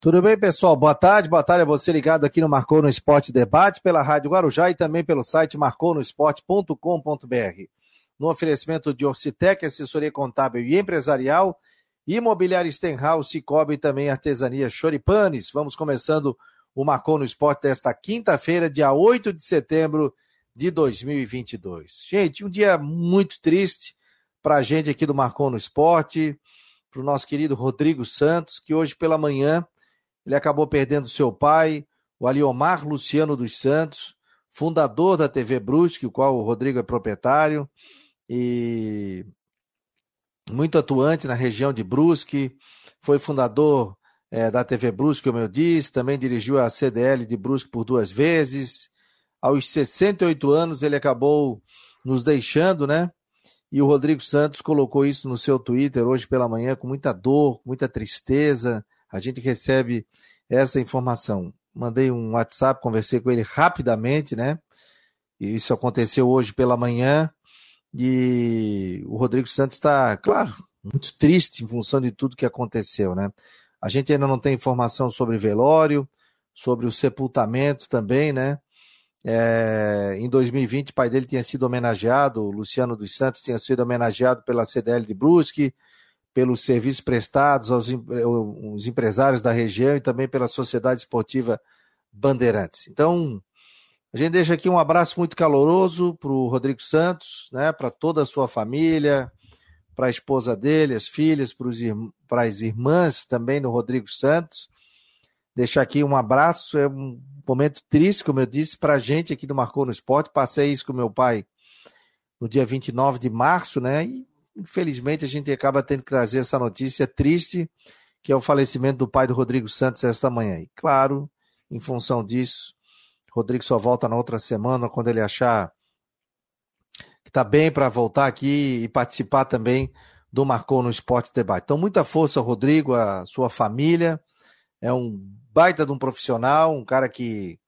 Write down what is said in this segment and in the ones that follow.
Tudo bem, pessoal? Boa tarde, boa tarde a você ligado aqui no Marcou no Esporte Debate pela Rádio Guarujá e também pelo site marconosport.com.br. No oferecimento de Orcitec, assessoria contábil e empresarial, Imobiliária Stenhouse, Cicobi e também Artesania Choripanes. Vamos começando o Marcou no Esporte desta quinta-feira, dia 8 de setembro de 2022. Gente, um dia muito triste para a gente aqui do Marcou no Esporte, para o nosso querido Rodrigo Santos, que hoje pela manhã ele acabou perdendo seu pai, o Aliomar Luciano dos Santos, fundador da TV Brusque, o qual o Rodrigo é proprietário, e muito atuante na região de Brusque, foi fundador é, da TV Brusque, como eu disse, também dirigiu a CDL de Brusque por duas vezes. Aos 68 anos ele acabou nos deixando, né? E o Rodrigo Santos colocou isso no seu Twitter hoje pela manhã com muita dor, muita tristeza, a gente recebe essa informação. Mandei um WhatsApp, conversei com ele rapidamente, né? Isso aconteceu hoje pela manhã. E o Rodrigo Santos está, claro, muito triste em função de tudo que aconteceu, né? A gente ainda não tem informação sobre velório, sobre o sepultamento também, né? É, em 2020, o pai dele tinha sido homenageado, o Luciano dos Santos tinha sido homenageado pela CDL de Brusque, pelos serviços prestados aos, aos empresários da região e também pela Sociedade Esportiva Bandeirantes. Então, a gente deixa aqui um abraço muito caloroso para o Rodrigo Santos, né, para toda a sua família, para a esposa dele, as filhas, para as irmãs também do Rodrigo Santos. Deixar aqui um abraço, é um momento triste, como eu disse, para a gente aqui do Marcou no Esporte. Passei isso com meu pai no dia 29 de março, né? E infelizmente a gente acaba tendo que trazer essa notícia triste, que é o falecimento do pai do Rodrigo Santos esta manhã. E claro, em função disso, Rodrigo só volta na outra semana quando ele achar que está bem para voltar aqui e participar também do Marcou no Esporte Debate. Então, muita força, Rodrigo, a sua família. É um baita de um profissional, um cara que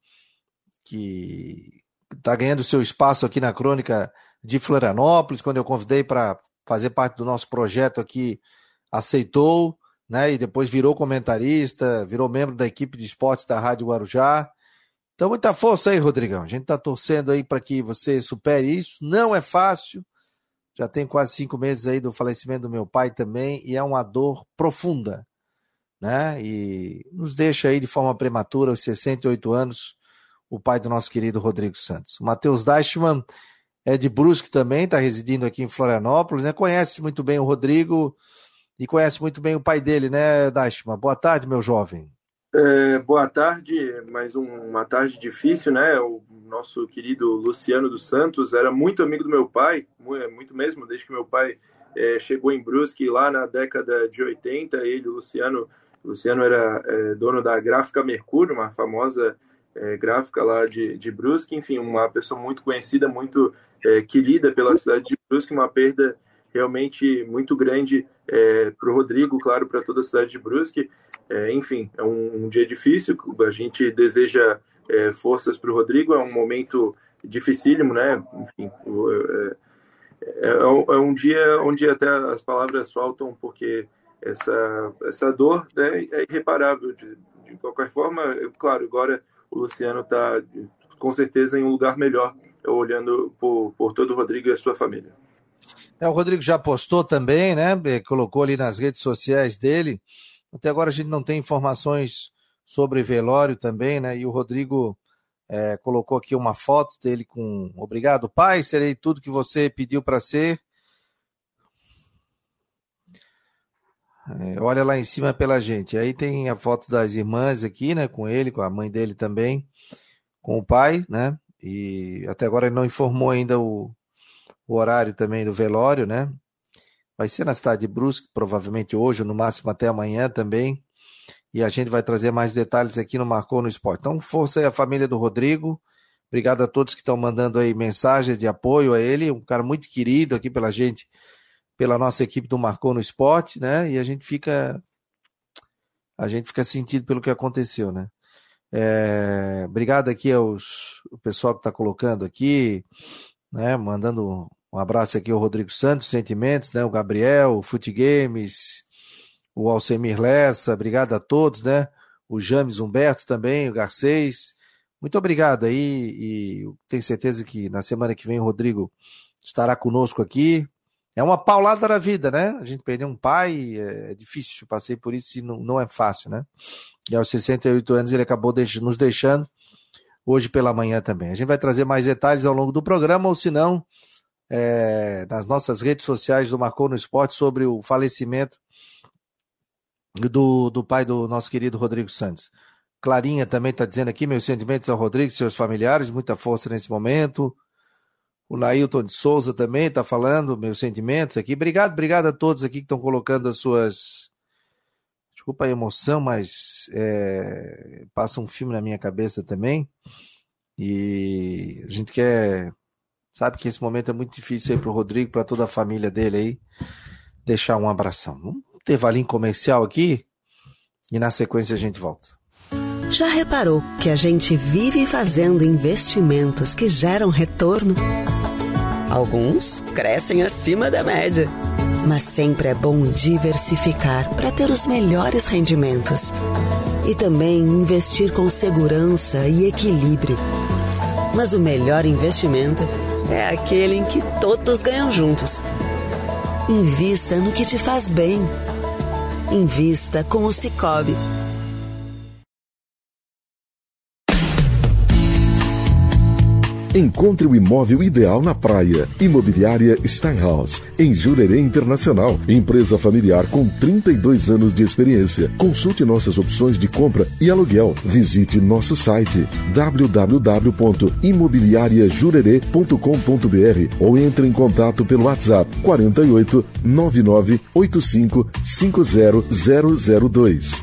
que está ganhando seu espaço aqui na crônica de Florianópolis. Quando eu convidei para fazer parte do nosso projeto aqui, aceitou, né? E depois virou comentarista, virou membro da equipe de esportes da Rádio Guarujá. Então, muita força aí, Rodrigão. A gente está torcendo aí para que você supere isso. Não é fácil. Já tem quase cinco meses aí do falecimento do meu pai também, e é uma dor profunda, né? E nos deixa aí de forma prematura, aos 68 anos, o pai do nosso querido Rodrigo Santos. Matheus Deichmann é de Brusque também, está residindo aqui em Florianópolis, né? Conhece muito bem o Rodrigo e conhece muito bem o pai dele, né, Dashma? Boa tarde, meu jovem. É, boa tarde, mais um, uma tarde difícil, né? O nosso querido Luciano dos Santos era muito amigo do meu pai, muito mesmo, desde que meu pai é, chegou em Brusque lá na década de 80. Ele, o Luciano, Luciano era é, dono da Gráfica Mercúrio, uma famosa é, gráfica lá de, de Brusque, enfim, uma pessoa muito conhecida, muito é, querida pela cidade de Brusque, uma perda realmente muito grande é, para o Rodrigo, claro, para toda a cidade de Brusque. É, enfim, é um, um, dia difícil, a gente deseja é, forças para o Rodrigo, é um momento dificílimo, né? Enfim, é, é, um dia onde até as palavras faltam, porque essa, essa dor né, é irreparável. De, de qualquer forma, claro, agora o Luciano está com certeza em um lugar melhor, olhando por, por todo o Rodrigo e a sua família. É, o Rodrigo já postou também, né? Colocou ali nas redes sociais dele. Até agora a gente não tem informações sobre velório também, né? E o Rodrigo é, colocou aqui uma foto dele com obrigado, pai, serei tudo que você pediu para ser. É, olha lá em cima pela gente. Aí tem a foto das irmãs aqui, né? Com ele, com a mãe dele também, com o pai, né? E até agora ele não informou ainda o, o horário também do velório, né? Vai ser na cidade de Brusque, provavelmente hoje, ou no máximo até amanhã também. E a gente vai trazer mais detalhes aqui no Marcou no Esporte. Então, força aí a família do Rodrigo. Obrigado a todos que estão mandando aí mensagens de apoio a ele, um cara muito querido aqui pela gente pela nossa equipe do Marcou no Esporte, né? E a gente fica a gente fica sentido pelo que aconteceu, né? É, obrigado aqui aos o pessoal que está colocando aqui, né? Mandando um abraço aqui ao Rodrigo Santos, Sentimentos, né? O Gabriel, o Fute Games, o Alcemir Lessa, obrigado a todos, né? o James Humberto também, o Garcês. Muito obrigado aí e tenho certeza que na semana que vem o Rodrigo estará conosco aqui. É uma paulada da vida, né? A gente perdeu um pai, é difícil, passei por isso e não, não é fácil, né? E aos 68 anos ele acabou nos deixando hoje pela manhã também. A gente vai trazer mais detalhes ao longo do programa, ou se não, é, nas nossas redes sociais do Marcou no Esporte sobre o falecimento do, do pai do nosso querido Rodrigo Santos. Clarinha também está dizendo aqui, meus sentimentos ao Rodrigo seus familiares, muita força nesse momento. O Nailton de Souza também está falando, meus sentimentos aqui. Obrigado, obrigado a todos aqui que estão colocando as suas. Desculpa a emoção, mas é... passa um filme na minha cabeça também. E a gente quer. Sabe que esse momento é muito difícil aí para o Rodrigo, para toda a família dele aí. Deixar um abração. Vamos ter valinho comercial aqui e na sequência a gente volta. Já reparou que a gente vive fazendo investimentos que geram retorno? Alguns crescem acima da média. Mas sempre é bom diversificar para ter os melhores rendimentos. E também investir com segurança e equilíbrio. Mas o melhor investimento é aquele em que todos ganham juntos. Invista no que te faz bem. Invista com o Cicobi. Encontre o imóvel ideal na praia. Imobiliária Steinhaus, em Jurerê Internacional. Empresa familiar com 32 anos de experiência. Consulte nossas opções de compra e aluguel. Visite nosso site www.imobiliariajurerê.com.br ou entre em contato pelo WhatsApp 48 99 85 50002.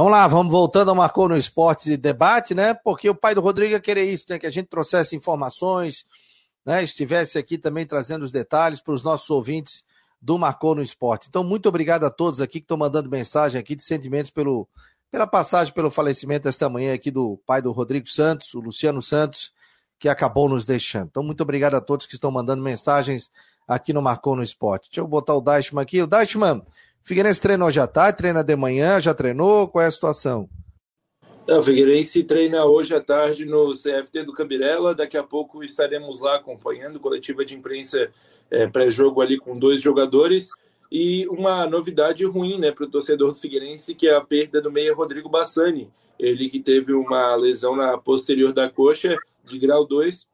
Vamos lá, vamos voltando ao Marcou no Esporte de Debate, né? Porque o pai do Rodrigo ia querer isso, né? Que a gente trouxesse informações, né? Estivesse aqui também trazendo os detalhes para os nossos ouvintes do Marcou no Esporte. Então, muito obrigado a todos aqui que estão mandando mensagem aqui de sentimentos pelo, pela passagem, pelo falecimento esta manhã aqui do pai do Rodrigo Santos, o Luciano Santos, que acabou nos deixando. Então, muito obrigado a todos que estão mandando mensagens aqui no Marcou no Esporte. Deixa eu botar o Dashman aqui. O Dashman, Figueirense treinou já tarde, treina de manhã, já treinou? Qual é a situação? Não, o Figueirense treina hoje à tarde no CFT do Cabirela. Daqui a pouco estaremos lá acompanhando coletiva de imprensa é, pré-jogo ali com dois jogadores. E uma novidade ruim né, para o torcedor do Figueirense, que é a perda do meia Rodrigo Bassani. Ele que teve uma lesão na posterior da coxa de grau 2,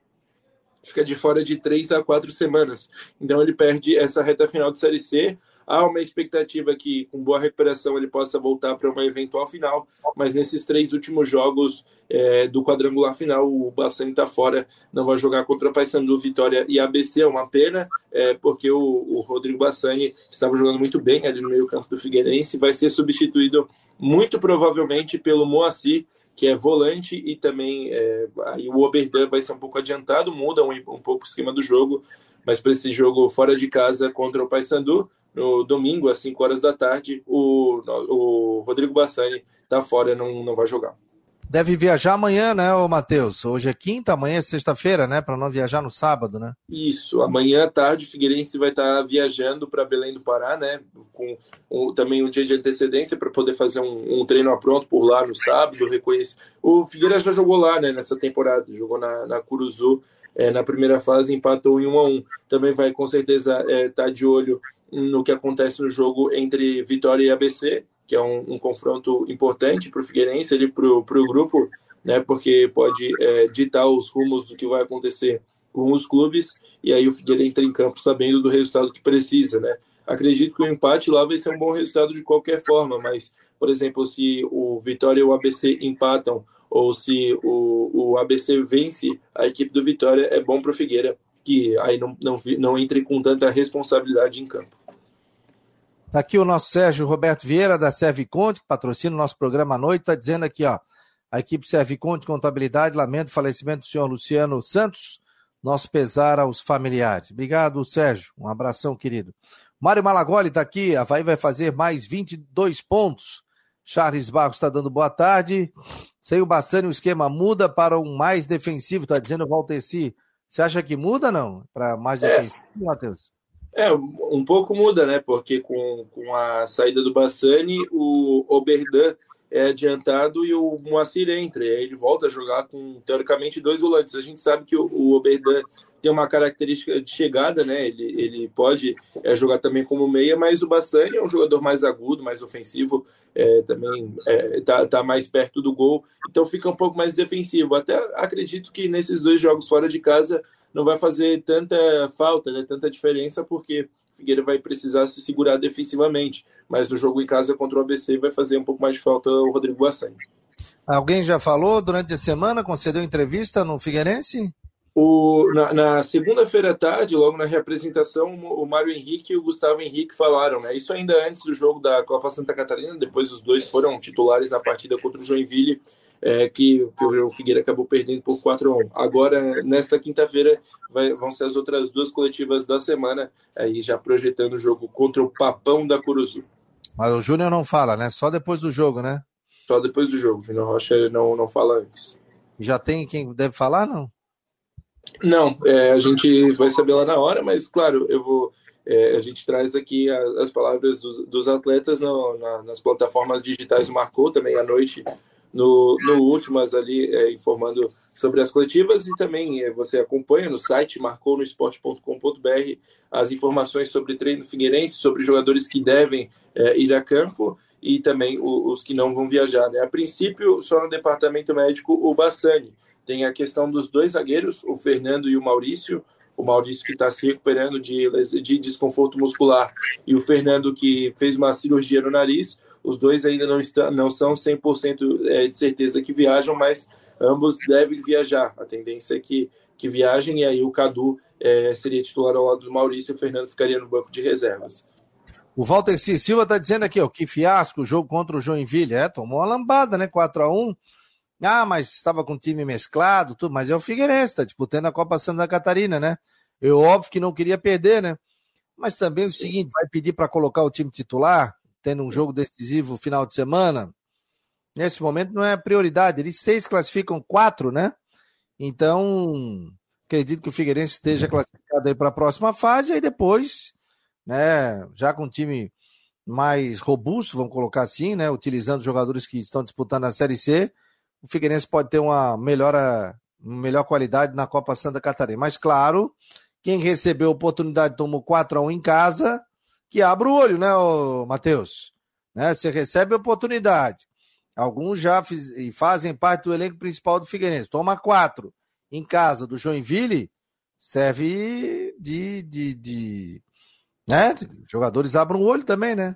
fica de fora de três a quatro semanas. Então ele perde essa reta final de Série C. Há uma expectativa que, com boa recuperação, ele possa voltar para uma eventual final, mas nesses três últimos jogos é, do quadrangular final, o Bassani está fora, não vai jogar contra Paysandu, Vitória e ABC. É uma pena, é, porque o, o Rodrigo Bassani estava jogando muito bem ali no meio-campo do Figueirense, vai ser substituído muito provavelmente pelo Moacir, que é volante e também é, aí o Oberdan vai ser um pouco adiantado, muda um, um pouco o esquema do jogo, mas para esse jogo fora de casa contra o Paysandu, no domingo, às 5 horas da tarde, o, o Rodrigo Bassani está fora, não, não vai jogar. Deve viajar amanhã, né, ô Matheus? Hoje é quinta, amanhã é sexta-feira, né? Para não viajar no sábado, né? Isso, amanhã à tarde o Figueirense vai estar tá viajando para Belém do Pará, né? Com um, também um dia de antecedência para poder fazer um, um, treino a pronto por lá no sábado. Reconhece. O Figueirense já jogou lá, né? Nessa temporada, jogou na, na Curuzu é, na primeira fase empatou em 1 a 1 Também vai com certeza estar é, tá de olho no que acontece no jogo entre Vitória e ABC, que é um, um confronto importante para o Figueirense, para o grupo, né, porque pode é, ditar os rumos do que vai acontecer com os clubes, e aí o Figueirense entra em campo sabendo do resultado que precisa. Né? Acredito que o empate lá vai ser um bom resultado de qualquer forma, mas, por exemplo, se o Vitória e o ABC empatam, ou se o, o ABC vence a equipe do Vitória, é bom para o Figueira, que aí não, não, não entre com tanta responsabilidade em campo. Está aqui o nosso Sérgio Roberto Vieira, da Serviconte, que patrocina o nosso programa à noite, está dizendo aqui, ó, a equipe Serviconte Contabilidade lamenta o falecimento do senhor Luciano Santos, nosso pesar aos familiares. Obrigado, Sérgio, um abração, querido. Mário Malagoli está aqui, a Havaí vai fazer mais 22 pontos. Charles Barros está dando boa tarde. Sem o Bassani, o esquema muda para um mais defensivo, está dizendo o Valteci. Você acha que muda, não? Para mais é. defensivo, Matheus? É, um pouco muda, né? Porque com, com a saída do Bassani, o Oberdan é adiantado e o Moacir entra. E aí ele volta a jogar com, teoricamente, dois volantes. A gente sabe que o, o Oberdan tem uma característica de chegada, né? Ele, ele pode é, jogar também como meia, mas o Bassani é um jogador mais agudo, mais ofensivo, é, também é, tá, tá mais perto do gol, então fica um pouco mais defensivo. Até acredito que nesses dois jogos fora de casa não vai fazer tanta falta, né? Tanta diferença, porque Figueira vai precisar se segurar defensivamente, mas no jogo em casa contra o ABC vai fazer um pouco mais de falta o Rodrigo Bassani. Alguém já falou durante a semana, concedeu entrevista no Figueirense? O, na, na segunda-feira à tarde, logo na reapresentação, o Mário Henrique e o Gustavo Henrique falaram, né? Isso ainda antes do jogo da Copa Santa Catarina, depois os dois foram titulares na partida contra o Joinville, é, que, que, o Figueira acabou perdendo por 4 a 1. Agora, nesta quinta-feira, vão ser as outras duas coletivas da semana, aí já projetando o jogo contra o Papão da Curuzu. Mas o Júnior não fala, né? Só depois do jogo, né? Só depois do jogo. O Júnior Rocha não, não fala antes. Já tem quem deve falar, não? Não, é, a gente vai saber lá na hora, mas claro, eu vou. É, a gente traz aqui a, as palavras dos, dos atletas no, na, nas plataformas digitais do Marcou também à noite no, no Últimas ali é, informando sobre as coletivas e também é, você acompanha no site marconosport.com.br as informações sobre treino Figueirense, sobre jogadores que devem é, ir a campo e também o, os que não vão viajar. Né? A princípio, só no departamento médico, o Bassani tem a questão dos dois zagueiros, o Fernando e o Maurício. O Maurício que está se recuperando de, de desconforto muscular e o Fernando que fez uma cirurgia no nariz. Os dois ainda não, estão, não são 100% é, de certeza que viajam, mas ambos devem viajar. A tendência é que, que viajem e aí o Cadu é, seria titular ao lado do Maurício e o Fernando ficaria no banco de reservas. O Walter C. Silva está dizendo aqui, ó, que fiasco o jogo contra o Joinville. É, tomou uma lambada, né? 4 a 1 ah, mas estava com time mesclado, tudo, mas é o Figueirense, está disputando a Copa Santa Catarina, né? Eu óbvio que não queria perder, né? Mas também o seguinte, vai pedir para colocar o time titular, tendo um jogo decisivo final de semana. Nesse momento não é prioridade. Eles seis classificam quatro, né? Então, acredito que o Figueirense esteja classificado aí para a próxima fase, e depois, né, já com o time mais robusto, vamos colocar assim, né? Utilizando jogadores que estão disputando a Série C o Figueirense pode ter uma melhora, melhor qualidade na Copa Santa Catarina. Mas, claro, quem recebeu a oportunidade tomou 4 a 1 em casa, que abre o olho, né, Matheus? Né? Você recebe a oportunidade. Alguns já fiz, fazem parte do elenco principal do Figueirense. Toma quatro em casa do Joinville, serve de, de, de né? Jogadores abrem o olho também, né?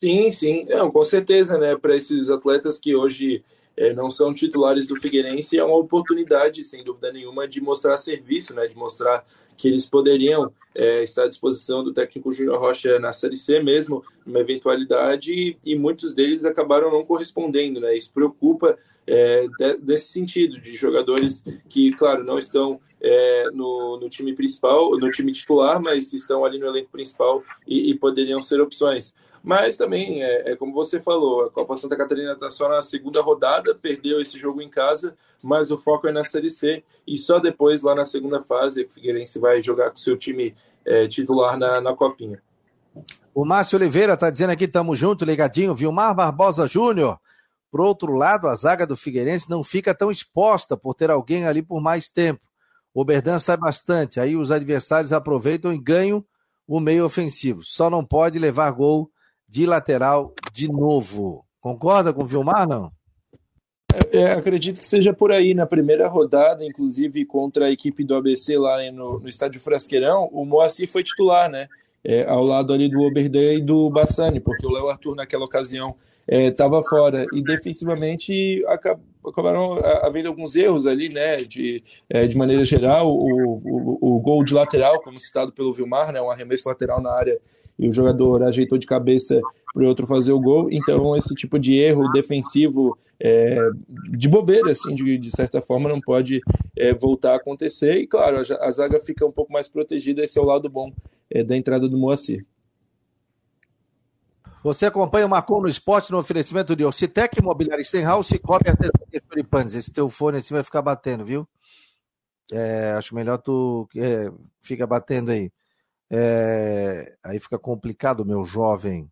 Sim, sim, Não, com certeza, né? Para esses atletas que hoje é, não são titulares do Figueirense, é uma oportunidade, sem dúvida nenhuma, de mostrar serviço, né, de mostrar que eles poderiam é, estar à disposição do técnico Júnior Rocha na Série C mesmo, numa eventualidade, e, e, muitos deles acabaram não correspondendo. Né? Isso preocupa é, de, sentido, de jogadores que, claro, não estão é, no, no, time principal, no time titular, mas estão ali no elenco principal e, e poderiam ser opções. Mas também, é, é, como você falou, a Copa Santa Catarina está só na segunda rodada, perdeu esse jogo em casa, mas o foco é na Série C. E só depois, lá na segunda fase, o Figueirense vai jogar com seu time é, titular na, na Copinha. O Márcio Oliveira está dizendo aqui, tamo junto, ligadinho. Vilmar Barbosa Júnior. Por outro lado, a zaga do Figueirense não fica tão exposta por ter alguém ali por mais tempo. O Oberdan sai bastante, aí os adversários aproveitam e ganham o meio ofensivo. Só não pode levar gol de lateral de novo. Concorda com o Vilmar, não? É, é acredito que seja por aí. Na primeira rodada, inclusive contra a equipe do ABC lá no, no estádio Frasqueirão, o Moacir foi titular, né? É, ao lado ali do Oberdan e do Bassani, porque o Léo Arthur naquela ocasião estava é, fora. E defensivamente acabaram havendo alguns erros ali, né? De, é, de maneira geral, o, o, o, gol de lateral, como citado pelo Vilmar, né? Um arremesso lateral na área e o jogador ajeitou de cabeça para o outro fazer o gol. Então, esse tipo de erro defensivo é, de bobeira, assim, de, de, certa forma, não pode é, voltar a acontecer. E, claro, a, a, zaga fica um pouco mais protegida. Esse é o lado bom é, da entrada do Moacir. Você acompanha o Marcon no esporte no oferecimento de Ocitec, Imobiliária Stenhouse Cobre Artesania Turipanes. Esse teu fone assim vai ficar batendo, viu? É, acho melhor tu é, fica batendo aí. É, aí fica complicado, meu jovem.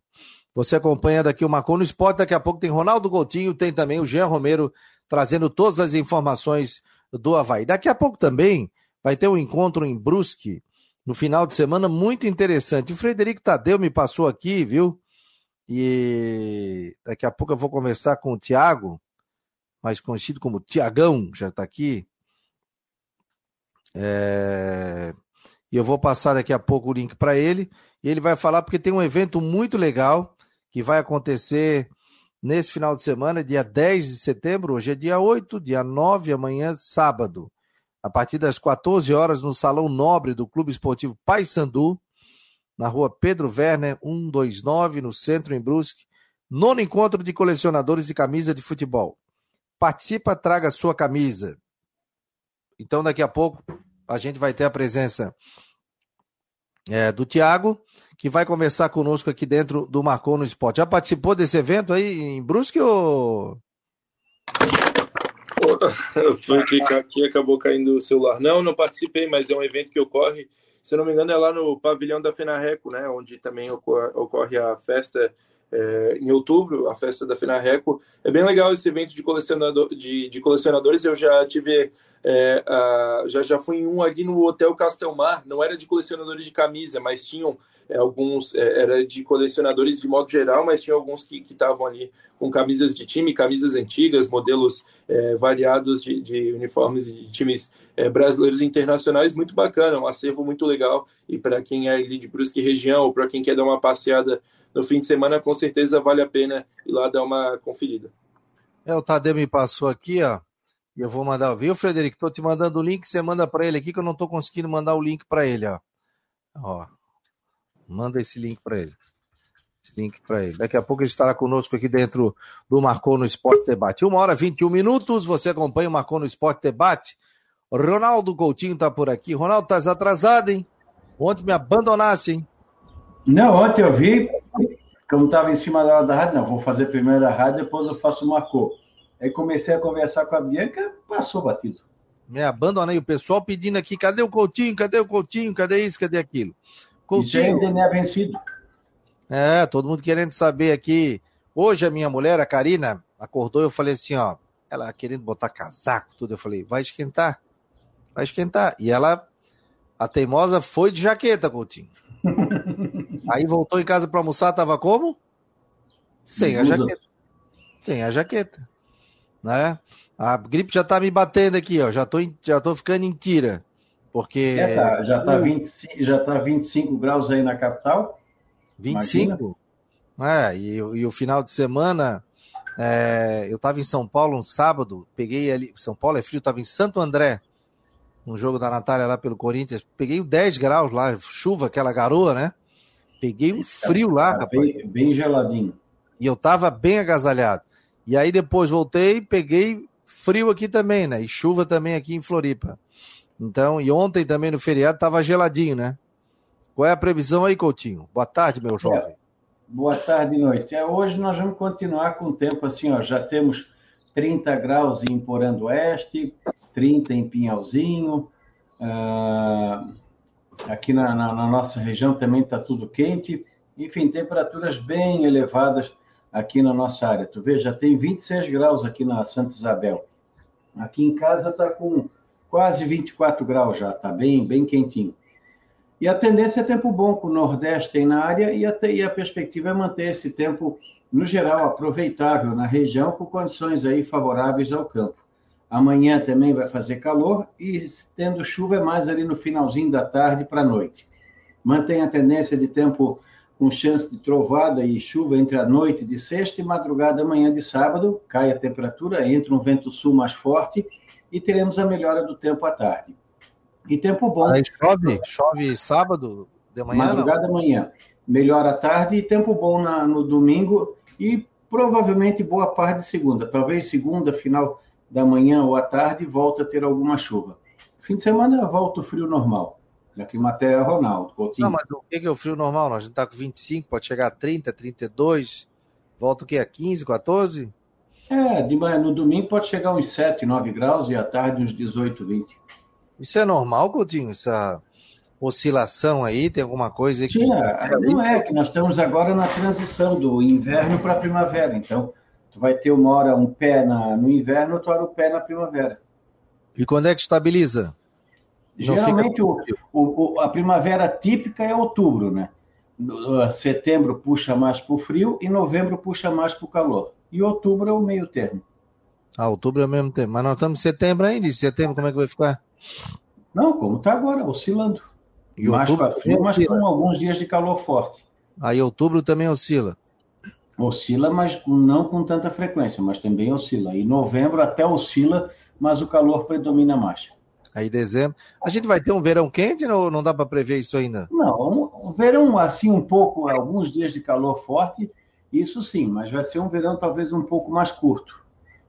Você acompanha daqui o Marcon no Esporte, daqui a pouco tem Ronaldo Coutinho, tem também o Jean Romero trazendo todas as informações do Havaí. Daqui a pouco também vai ter um encontro em Brusque, no final de semana, muito interessante. O Frederico Tadeu me passou aqui, viu? E daqui a pouco eu vou conversar com o Tiago, mais conhecido como Tiagão, já está aqui. É... E eu vou passar daqui a pouco o link para ele. E ele vai falar porque tem um evento muito legal que vai acontecer nesse final de semana, dia 10 de setembro. Hoje é dia 8, dia 9, amanhã, sábado. A partir das 14 horas, no Salão Nobre do Clube Esportivo Paysandu, na rua Pedro Werner, 129, no centro, em Brusque. Nono encontro de colecionadores de camisa de futebol. Participa, traga sua camisa. Então, daqui a pouco, a gente vai ter a presença é, do Tiago, que vai conversar conosco aqui dentro do Marcou no Esporte. Já participou desse evento aí em Brusque ou. Foi clicar aqui acabou caindo o celular. Não, não participei, mas é um evento que ocorre, se não me engano, é lá no pavilhão da Fenarreco, né? Onde também ocorre, ocorre a festa é, em outubro, a festa da Fenarreco. É bem legal esse evento de, colecionador, de, de colecionadores. Eu já tive é, já, já fui em um ali no Hotel Castelmar, não era de colecionadores de camisa, mas tinham é, alguns, é, era de colecionadores de modo geral, mas tinha alguns que estavam ali com camisas de time, camisas antigas, modelos é, variados de, de, uniformes de times é, brasileiros e internacionais, muito bacana, um acervo muito legal. E para quem é ali de Brusque região, ou para quem quer dar uma passeada no fim de semana, com certeza vale a pena ir lá dar uma conferida. É, o Tadeu me passou aqui, ó. E eu vou mandar, viu, Frederico? Tô te mandando o link, você manda para ele aqui que eu não tô conseguindo mandar o link para ele, ó. Ó. Manda esse link para ele. Esse link para ele. Daqui a pouco ele estará conosco aqui dentro do Marcou no Esporte Debate. Uma hora e 21 minutos, você acompanha o Marcou no Esporte Debate. Ronaldo Coutinho tá por aqui. Ronaldo, tá atrasado, hein? Ontem me abandonasse, hein? Não, ontem eu vi, como estava em cima da, da rádio, não, vou fazer primeiro a rádio, depois eu faço o Marcou. Aí comecei a conversar com a Bianca, passou batido. É, abandonei o pessoal pedindo aqui, cadê o Coutinho, cadê o Coutinho, cadê isso, cadê aquilo? Coutinho. E é vencido. É, todo mundo querendo saber aqui. Hoje a minha mulher, a Karina, acordou e eu falei assim, ó, ela querendo botar casaco, tudo, eu falei, vai esquentar, vai esquentar. E ela, a teimosa, foi de jaqueta, Coutinho. Aí voltou em casa para almoçar, tava como? Sem a jaqueta. Sem a jaqueta né? A gripe já tá me batendo aqui, ó. Já tô, já tô ficando em tira. Porque. É, tá, já, tá 25, já tá 25 graus aí na capital. 25? É, e, e o final de semana. É, eu estava em São Paulo um sábado, peguei ali. São Paulo é frio, estava em Santo André, no jogo da Natália lá pelo Corinthians. Peguei 10 graus lá, chuva, aquela garoa, né? Peguei um frio lá, rapaz. Bem, bem geladinho. E eu tava bem agasalhado. E aí depois voltei, peguei frio aqui também, né? E chuva também aqui em Floripa. Então, e ontem também no feriado tava geladinho, né? Qual é a previsão aí, Coutinho? Boa tarde, meu jovem. É, boa tarde e noite. É, hoje nós vamos continuar com o tempo assim, ó. Já temos 30 graus em Porã do Oeste, 30 em Pinhalzinho. Uh, aqui na, na, na nossa região também está tudo quente. Enfim, temperaturas bem elevadas aqui na nossa área. Tu vê, já tem 26 graus aqui na Santa Isabel. Aqui em casa está com quase 24 graus já, está bem, bem quentinho. E a tendência é tempo bom com o Nordeste tem na área e a, e a perspectiva é manter esse tempo, no geral, aproveitável na região, com condições aí favoráveis ao campo. Amanhã também vai fazer calor e tendo chuva é mais ali no finalzinho da tarde para a noite. Mantém a tendência de tempo com chance de trovada e chuva entre a noite de sexta e madrugada amanhã de sábado. Cai a temperatura, entra um vento sul mais forte e teremos a melhora do tempo à tarde. E tempo bom. Aí chove? Chove sábado de manhã? Madrugada amanhã. Melhora à tarde e tempo bom na, no domingo e provavelmente boa parte de segunda. Talvez segunda, final da manhã ou à tarde, volta a ter alguma chuva. Fim de semana volta o frio normal. Na Climatéia Ronaldo. Coutinho. Não, mas o que é o frio normal? A gente está com 25, pode chegar a 30, 32, volta o que? A 15, 14? É, de manhã, no domingo pode chegar uns 7, 9 graus e à tarde uns 18, 20. Isso é normal, Coutinho? Essa oscilação aí? Tem alguma coisa que. É, não é, que nós estamos agora na transição do inverno para a primavera. Então, tu vai ter uma hora um pé na, no inverno, outra hora o um pé na primavera. E quando é que estabiliza? Geralmente o, o, a primavera típica é outubro, né? Setembro puxa mais para o frio e novembro puxa mais para o calor. E outubro é o meio termo. Ah, outubro é o mesmo tempo. Mas nós estamos em setembro ainda. Em setembro, como é que vai ficar? Não, como está agora, oscilando. E mais para frio, mas com alguns dias de calor forte. Aí outubro também oscila. Oscila, mas não com tanta frequência, mas também oscila. E novembro até oscila, mas o calor predomina mais. Aí dezembro. A gente vai ter um verão quente ou não dá para prever isso ainda? Não, um verão assim um pouco, alguns dias de calor forte, isso sim, mas vai ser um verão talvez um pouco mais curto.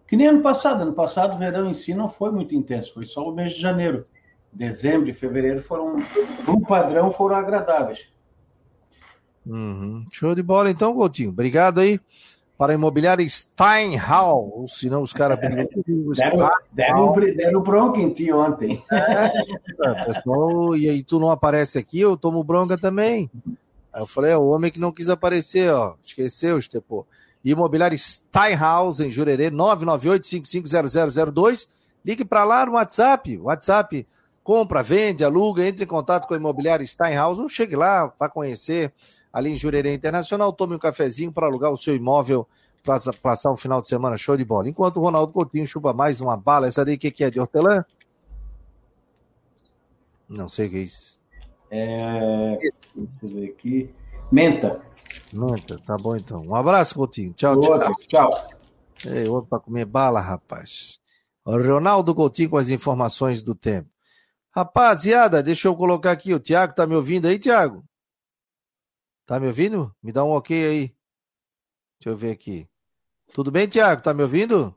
Que nem ano passado. Ano passado o verão em si não foi muito intenso, foi só o mês de janeiro. Dezembro e fevereiro foram, um padrão, foram agradáveis. Uhum. Show de bola então, Coutinho. Obrigado aí para a imobiliária Steinhall, senão os caras deram, deram, deram bronca em ti ontem. É, pessoal, e aí tu não aparece aqui, eu tomo bronca também. Aí eu falei, é o homem que não quis aparecer, ó, esqueceu, Estepô. Imobiliária Steinhaus, em Jurerê, 998-550002. Ligue para lá no WhatsApp, WhatsApp, compra, vende, aluga, entre em contato com a Imobiliária Steinhaus, ou chegue lá para conhecer ali em Jurerê Internacional. Tome um cafezinho para alugar o seu imóvel para passar um final de semana show de bola. Enquanto o Ronaldo Coutinho chupa mais uma bala, essa daí o que, que é de hortelã? Não sei o que é isso. É... Deixa eu ver aqui. Menta. Menta, tá bom então. Um abraço, Coutinho. Tchau, outro, tchau. Tchau. Ei, outro para comer bala, rapaz. Ronaldo Coutinho com as informações do tempo. Rapaziada, deixa eu colocar aqui. O Tiago tá me ouvindo aí, Tiago? Tá me ouvindo? Me dá um ok aí. Deixa eu ver aqui. Tudo bem, Tiago? Tá me ouvindo?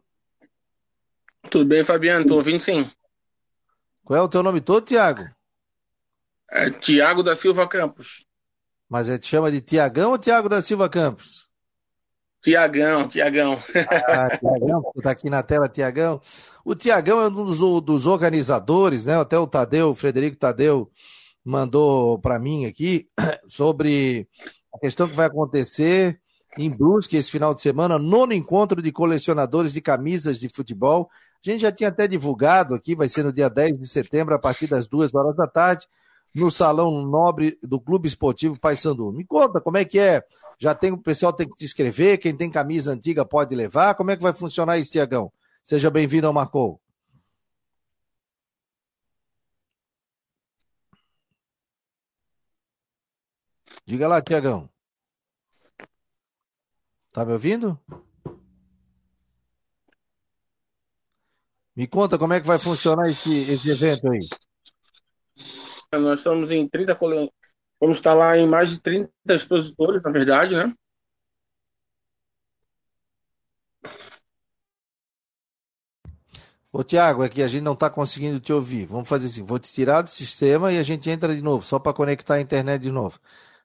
Tudo bem, Fabiano. Tô ouvindo sim. Qual é o teu nome todo, Tiago? É Tiago da Silva Campos. Mas é, te chama de Tiagão ou Tiago da Silva Campos? Tiagão, Tiagão. Ah, Tiagão, tá aqui na tela, Tiagão. O Tiagão é um dos, dos, organizadores, né? Até o Tadeu, o Frederico Tadeu, mandou para mim aqui sobre a questão que vai acontecer em Brusque esse final de semana, nono encontro de colecionadores de camisas de futebol. A gente já tinha até divulgado aqui, vai ser no dia 10 de setembro, a partir das duas horas da tarde, no Salão Nobre do Clube Esportivo Paysandu. Me conta como é que é. Já tem o pessoal tem que te inscrever, quem tem camisa antiga pode levar. Como é que vai funcionar isso, Tiagão? Seja bem-vindo ao Marcou. Diga lá, Tiagão. Tá me ouvindo? Me conta como é que vai funcionar esse, esse evento aí. Nós estamos em 30 Vamos estar lá em mais de 30 expositores, na verdade, né? Ô, Tiago, é que a gente não está conseguindo te ouvir. Vamos fazer assim: vou te tirar do sistema e a gente entra de novo, só para conectar a internet de novo.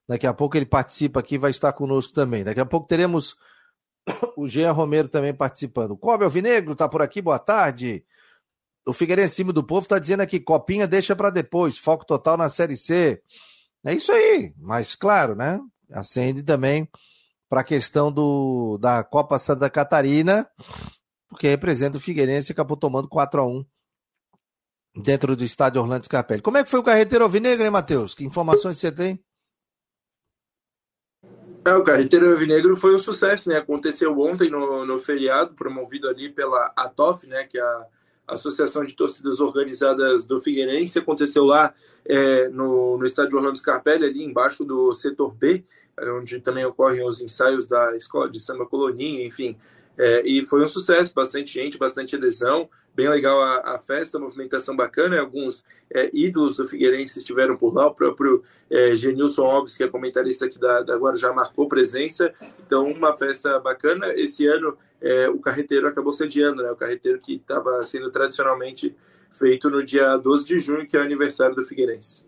Daqui a pouco ele participa aqui, vai estar conosco também. Daqui a pouco teremos o Jean Romero também participando. O Cobre Alvinegro está por aqui, boa tarde. O Figueirense cima do povo está dizendo aqui, copinha deixa para depois, foco total na Série C. É isso aí, mas claro, né? Acende também para a questão do, da Copa Santa Catarina, porque representa o Figueirense e acabou tomando 4 a 1 dentro do estádio Orlando Scarpelli. Como é que foi o Carreteiro Alvinegro, hein, Matheus? Que informações você tem? É, o Carreteiro Alvinegro foi um sucesso, né? Aconteceu ontem no, no feriado, promovido ali pela ATOF, né? Que é a Associação de Torcidas Organizadas do Figueirense. Aconteceu lá é, no, no estádio Orlando Scarpelli, ali embaixo do setor B, onde também ocorrem os ensaios da Escola de Samba Coloninha, enfim. É, e foi um sucesso, bastante gente, bastante adesão, bem legal a, a festa, a movimentação bacana. Alguns é, ídolos do Figueirense estiveram por lá, o próprio é, Genilson Alves, que é comentarista aqui da, da Guarujá, marcou presença. Então, uma festa bacana. Esse ano, é, o carreteiro acabou sediando, né? o carreteiro que estava sendo tradicionalmente feito no dia 12 de junho, que é o aniversário do Figueirense.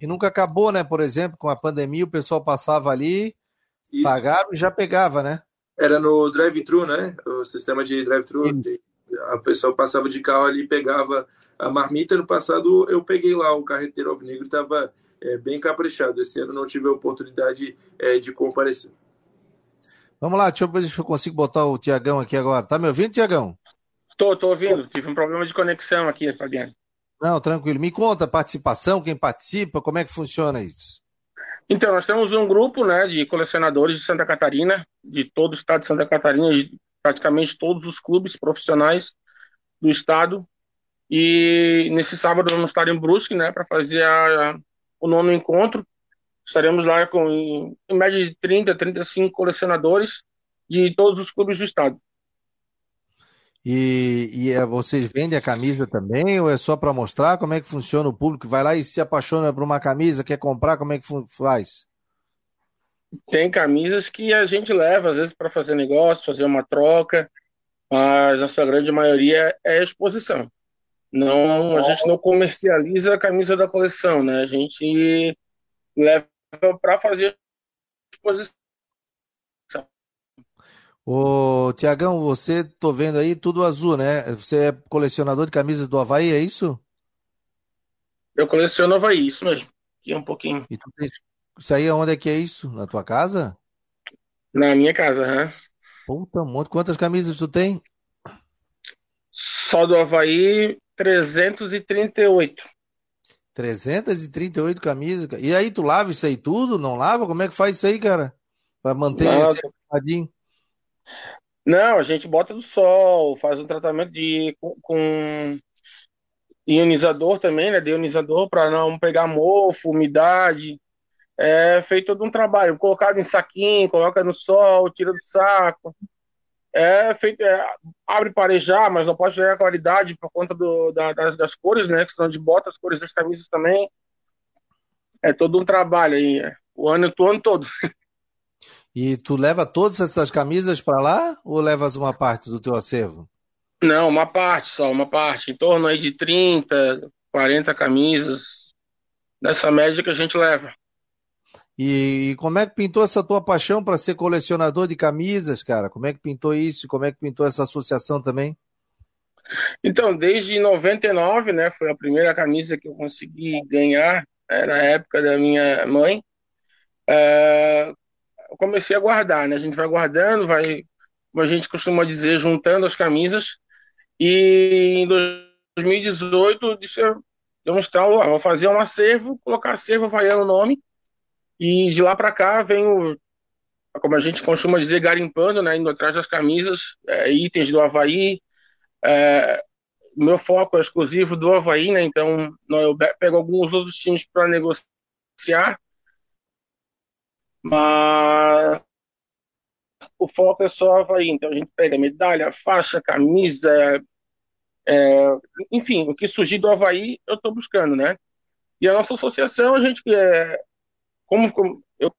E nunca acabou, né? Por exemplo, com a pandemia, o pessoal passava ali, Isso. pagava e já pegava, né? Era no drive-thru, né? O sistema de drive-thru. A pessoa passava de carro ali e pegava a marmita. No passado eu peguei lá o carreteiro alvinegro, estava é, bem caprichado. Esse ano não tive a oportunidade é, de comparecer. Vamos lá, deixa eu ver se eu consigo botar o Tiagão aqui agora. Tá me ouvindo, Tiagão? Tô, tô ouvindo. Tive um problema de conexão aqui, Fabiano. Não, tranquilo. Me conta a participação, quem participa, como é que funciona isso? Então, nós temos um grupo né, de colecionadores de Santa Catarina, de todo o estado de Santa Catarina, praticamente todos os clubes profissionais do estado. E nesse sábado vamos estar em Brusque né, para fazer a, o nono encontro. Estaremos lá com, em, em média de 30, 35 colecionadores de todos os clubes do estado. E, e é, vocês vendem a camisa também ou é só para mostrar como é que funciona o público? Vai lá e se apaixona por uma camisa, quer comprar, como é que faz? Tem camisas que a gente leva, às vezes, para fazer negócio, fazer uma troca, mas a sua grande maioria é exposição. Não, a gente não comercializa a camisa da coleção, né? A gente leva para fazer exposição. Ô, Tiagão, você, tô vendo aí tudo azul, né? Você é colecionador de camisas do Havaí, é isso? Eu coleciono Havaí, isso mesmo. Aqui um pouquinho. E tu. Isso aí onde é que é isso? Na tua casa? Na minha casa, aham. Puta, um monte. Quantas camisas tu tem? Só do Havaí, 338. 338 camisas. E aí, tu lava isso aí tudo? Não lava? Como é que faz isso aí, cara? Pra manter Não, esse arrumadinho? Não, a gente bota no sol, faz um tratamento de com, com ionizador também, né? De ionizador para não pegar mofo, umidade. É feito todo um trabalho, colocado em saquinho, coloca no sol, tira do saco. É feito, é, abre parejar, mas não pode pegar a claridade por conta do, da, das, das, cores, né? Que senão de bota as cores das camisas também. É todo um trabalho aí, é, o ano, o ano todo. E tu leva todas essas camisas para lá ou levas uma parte do teu acervo? Não, uma parte só, uma parte. Em torno aí de 30, 40 camisas. Nessa média que a gente leva. E, e como é que pintou essa tua paixão para ser colecionador de camisas, cara? Como é que pintou isso? Como é que pintou essa associação também? Então, desde 99, né, foi a primeira camisa que eu consegui ganhar, era a época da minha mãe. Eu comecei a guardar, né? A gente vai guardando, vai, como a gente costuma dizer, juntando as camisas. E em 2018 disse, demonstrar, vou fazer um acervo, colocar acervo Havaiano no nome. E de lá para cá vem o, como a gente costuma dizer, garimpando, né? Indo atrás das camisas, é, itens do Havaí. É, meu foco é exclusivo do Havaí, né? Então não, eu pego alguns outros times para negociar mas o foco é só Havaí. Então a gente pega medalha, faixa, camisa, é, enfim, o que surgir do Havaí eu estou buscando, né? E a nossa associação, a gente é, como, como eu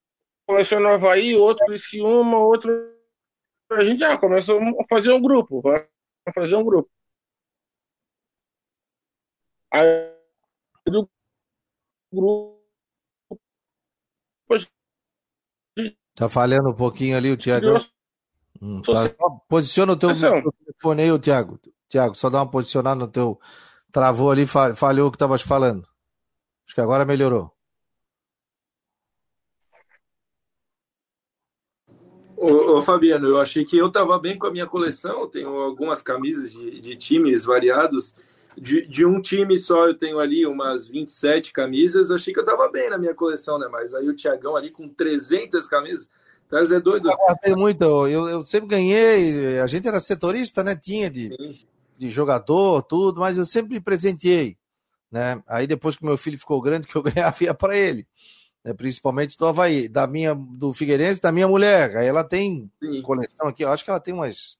coleciono Havaí, outro uma outro. A gente já começou a fazer um grupo, vai fazer um grupo. Aí do grupo Tá falhando um pouquinho ali o Tiago. Hum, tá. Posiciona o teu, telefone aí, o Tiago. Tiago, só dá uma posicionada no teu. Travou ali, falhou o que estavas falando. Acho que agora melhorou. Ô, ô, Fabiano, eu achei que eu estava bem com a minha coleção. Eu tenho algumas camisas de, de times variados, de, de um time só eu tenho ali umas 27 camisas, achei que eu tava bem na minha coleção, né? Mas aí o Tiagão ali com 300 camisas, tá é doido. Eu muito, eu, eu sempre ganhei, a gente era setorista, né? Tinha de, de jogador, tudo, mas eu sempre presenteei, né? Aí depois que meu filho ficou grande, que eu ganhava ia para ele. Né, principalmente do Havaí, da minha, do Figueirense, da minha mulher. Aí ela tem Sim. coleção aqui, eu acho que ela tem umas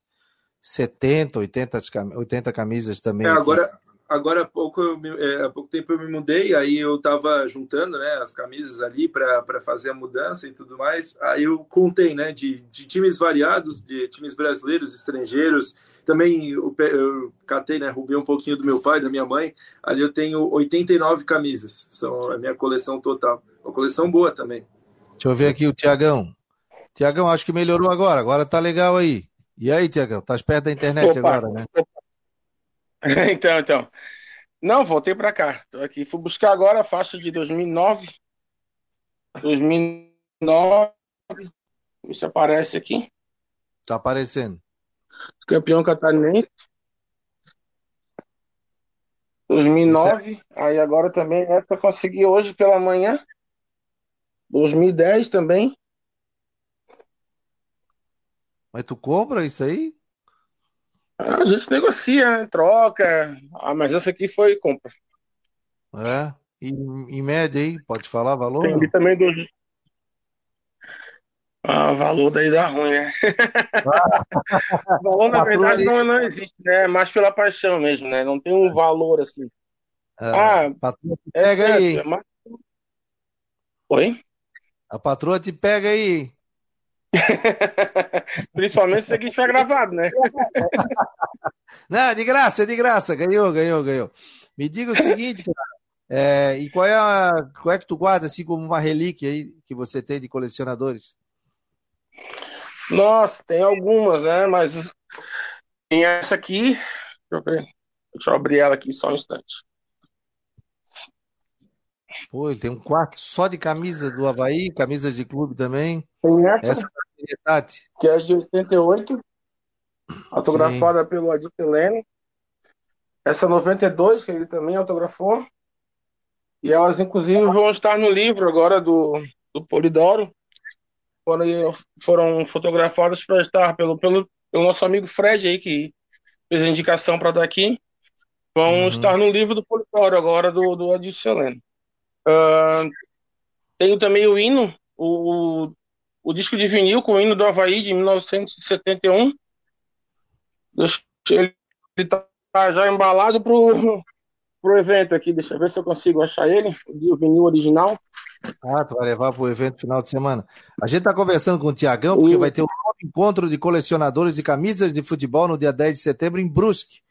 70, 80, 80 camisas também. É, agora, agora há pouco, é, há pouco tempo eu me mudei, aí eu estava juntando né, as camisas ali para fazer a mudança e tudo mais. Aí eu contei né, de, de times variados, de times brasileiros, estrangeiros. Também eu, eu catei, né, roubei um pouquinho do meu pai, da minha mãe. Ali eu tenho 89 camisas, são a minha coleção total. Uma coleção boa também. Deixa eu ver aqui o Tiagão. Tiagão, acho que melhorou agora, agora tá legal aí. E aí, Tiagão, tá perto da internet Opa. agora, né? então, então. Não, voltei para cá. Tô aqui. Fui buscar agora a faixa de 2009. 2009. Isso aparece aqui. Tá aparecendo. Campeão catarinense. 2009. É... Aí agora também essa consegui hoje pela manhã. 2010 também. Mas tu compra isso aí? A gente negocia, né? troca. Ah, mas essa aqui foi compra. É? E, em média aí, pode falar valor? Tem também do. Ah, valor daí dá ruim, né? Ah. valor, na verdade, não, não existe, né? É mais pela paixão mesmo, né? Não tem um valor assim. É, ah, pega é, aí. É, mas... Oi? A patroa te pega aí. Principalmente se aqui estiver gravado, né? Não, de graça, de graça. Ganhou, ganhou, ganhou. Me diga o seguinte, cara. É, e qual é, a, qual é que tu guarda, assim, como uma relíquia aí que você tem de colecionadores? Nossa, tem algumas, né? Mas tem essa aqui. Deixa eu ver. Deixa eu abrir ela aqui só um instante. Pô, ele tem um quarto só de camisa do Havaí, camisas de clube também. Tem essa, essa que é de 88, autografada Sim. pelo Adir Helene. Essa 92, que ele também autografou. E elas, inclusive, vão estar no livro agora do, do Polidoro. Foram, foram fotografadas para estar pelo, pelo, pelo nosso amigo Fred aí, que fez a indicação para dar aqui. Vão uhum. estar no livro do Polidoro agora, do, do Adir Helene. Uh, tenho também o hino, o, o disco de vinil com o hino do Havaí de 1971. Ele está já embalado pro, pro evento aqui. Deixa eu ver se eu consigo achar ele, o vinil original. Ah, tu vai levar para o evento final de semana. A gente está conversando com o Tiagão, porque vai ter um novo encontro de colecionadores de camisas de futebol no dia 10 de setembro em Brusque.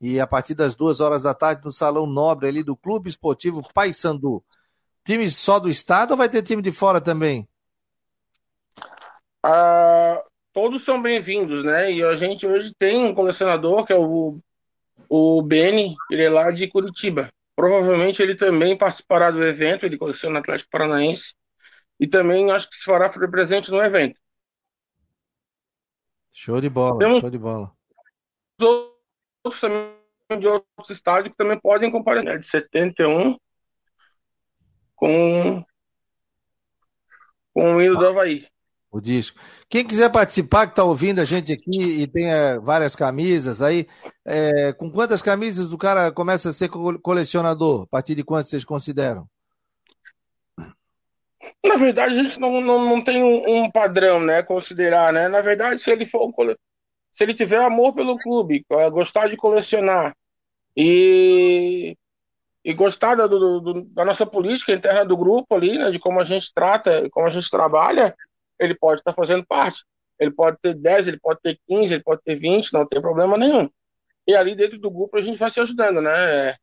E a partir das duas horas da tarde, no Salão Nobre ali do Clube Esportivo Paysandu. Time só do estado ou vai ter time de fora também? Ah, todos são bem-vindos, né? E a gente hoje tem um colecionador que é o, o Beni, ele é lá de Curitiba. Provavelmente ele também participará do evento, ele coleciona Atlético Paranaense. E também acho que se fará presente no evento. Show de bola, Temos show de bola. Outros também de outros estádios que também podem comparecer, né? de 71 com, com o hino do Havaí. O disco. Quem quiser participar, que está ouvindo a gente aqui e tenha várias camisas aí, é, com quantas camisas o cara começa a ser colecionador? A partir de quantas vocês consideram? Na verdade, a gente não, não, não tem um, um, padrão, né? Considerar, né? Na verdade, se ele for se ele tiver amor pelo clube, gostar de colecionar e e gostar do, do, da nossa política interna do grupo ali, né, de como a gente trata, como a gente trabalha, ele pode estar fazendo parte. Ele pode ter 10, ele pode ter 15, ele pode ter 20, não tem problema nenhum. E ali dentro do grupo a gente vai se ajudando, né?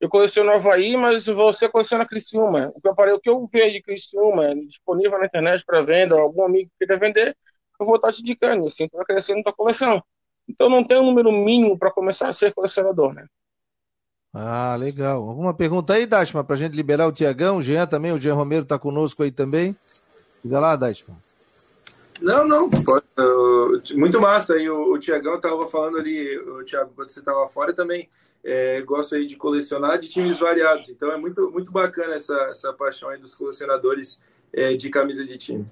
Eu coleciono Havaí, mas você coleciona Criciúma. O que eu, parei, o que eu vejo de Criciúma disponível na internet para venda, algum amigo que queira vender, eu vou estar te indicando, assim, tu vai crescendo a tua coleção. Então não tem um número mínimo para começar a ser colecionador, né? Ah, legal. Alguma pergunta aí, Dashma, para a gente liberar o Tiagão? O Jean também, o Jean Romero está conosco aí também. Diga lá, Dashma. Não, não, muito massa. E o, o Tiagão estava falando ali, o Thiago, quando você estava fora também, é, gosto aí de colecionar de times variados. Então é muito, muito bacana essa, essa paixão aí dos colecionadores é, de camisa de time.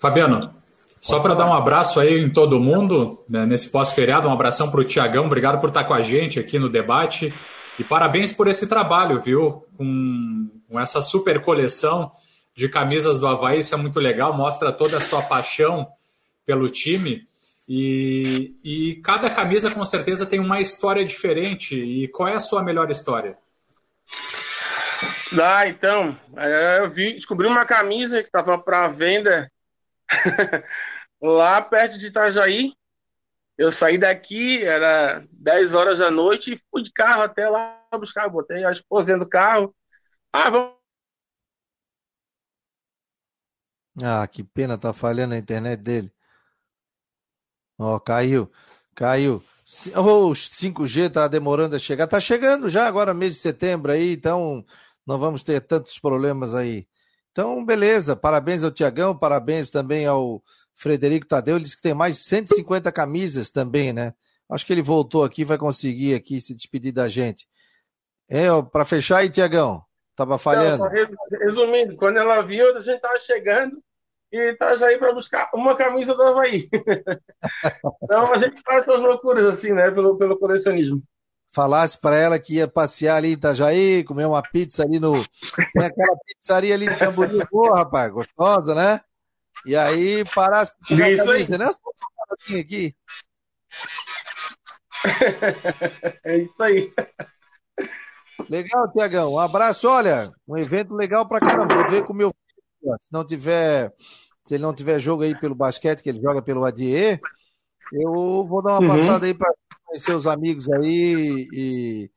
Fabiano, só para dar um abraço aí em todo mundo, né, nesse pós-feriado, um abração para o Tiagão, obrigado por estar com a gente aqui no debate e parabéns por esse trabalho, viu? Com, com essa super coleção de camisas do Havaí, isso é muito legal, mostra toda a sua paixão pelo time. E, e cada camisa com certeza tem uma história diferente. E qual é a sua melhor história? Ah, então, é, eu vi, descobri uma camisa que estava para venda lá perto de Itajaí. Eu saí daqui, era 10 horas da noite, e fui de carro até lá buscar. Botei a esposa do carro. Ah, vamos Ah, que pena, tá falhando a internet dele. Ó, caiu, caiu. O 5G tá demorando a chegar. Tá chegando já agora, mês de setembro aí, então não vamos ter tantos problemas aí. Então, beleza. Parabéns ao Tiagão, parabéns também ao Frederico Tadeu. Ele disse que tem mais de 150 camisas também, né? Acho que ele voltou aqui vai conseguir aqui se despedir da gente. É, para fechar aí, Tiagão. Tava falhando. Não, resumindo, quando ela viu, a gente tava chegando e tá já aí para buscar uma camisa do Havaí. então a gente faz essas loucuras assim, né, pelo, pelo colecionismo. Falasse para ela que ia passear ali em Itajaí, comer uma pizza ali no. Tem aquela pizzaria ali de Camboriú, boa, rapaz, gostosa, né? E aí parasse com a camisa, né? aqui. é isso aí. Legal, Tiagão. Um abraço. Olha, um evento legal pra caramba. Vou ver com meu se não tiver, se ele não tiver jogo aí pelo basquete, que ele joga pelo ADE, eu vou dar uma uhum. passada aí para conhecer os amigos aí e.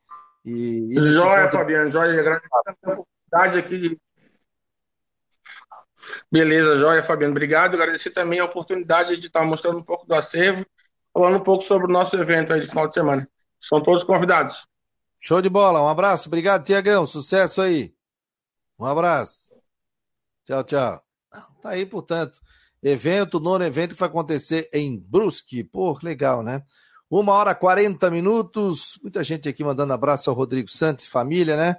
e, e joia, Fabiano, joia. A oportunidade aqui. Beleza, joia, Fabiano. Obrigado. Agradecer também a oportunidade de estar mostrando um pouco do acervo, falando um pouco sobre o nosso evento aí de final de semana. São todos convidados. Show de bola. Um abraço. Obrigado, Tiagão. Sucesso aí. Um abraço. Tchau, tchau. Tá aí, portanto, evento, nono evento que vai acontecer em Brusque. Pô, legal, né? Uma hora quarenta minutos. Muita gente aqui mandando abraço ao Rodrigo Santos família, né?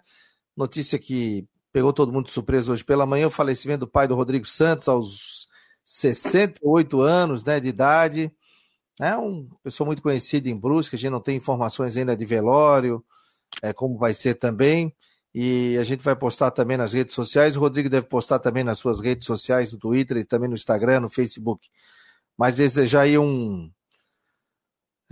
Notícia que pegou todo mundo de surpresa hoje pela manhã, o falecimento do pai do Rodrigo Santos aos 68 anos né, de idade. É um pessoa muito conhecida em Brusque, a gente não tem informações ainda de velório, é, como vai ser também e a gente vai postar também nas redes sociais. O Rodrigo deve postar também nas suas redes sociais, no Twitter e também no Instagram, no Facebook. Mas desejar aí um.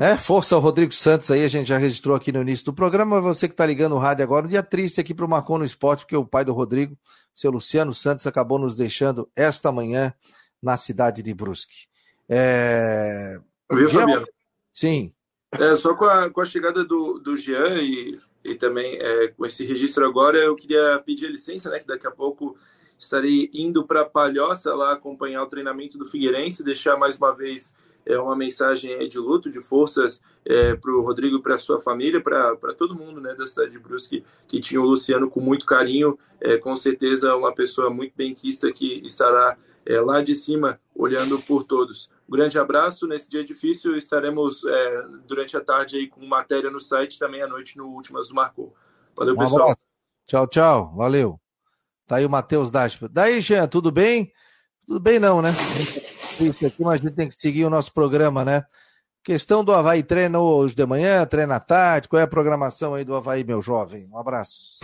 É, força ao Rodrigo Santos aí, a gente já registrou aqui no início do programa. Você que está ligando o rádio agora, um dia triste aqui para o Marcon no Esporte, porque o pai do Rodrigo, seu Luciano Santos, acabou nos deixando esta manhã na cidade de Brusque. É... Viu, Fabiano? Sim. É, só com a, com a chegada do, do Jean e e também é, com esse registro agora eu queria pedir licença, né, que daqui a pouco estarei indo para Palhoça lá acompanhar o treinamento do Figueirense, deixar mais uma vez é, uma mensagem de luto, de forças é, para o Rodrigo e para a sua família, para todo mundo né, da cidade de Brusque que tinha o Luciano com muito carinho, é, com certeza uma pessoa muito benquista que estará é, lá de cima olhando por todos. Um grande abraço. Nesse dia difícil, estaremos é, durante a tarde aí com matéria no site, também à noite no Últimas do Marcou. Valeu, um pessoal. Abraço. Tchau, tchau. Valeu. Tá aí o Matheus Daspa. Daí, Jean, tudo bem? Tudo bem não, né? Isso aqui, mas a gente tem que seguir o nosso programa, né? Questão do Havaí treina hoje de manhã, treina à tarde. Qual é a programação aí do Havaí, meu jovem? Um abraço.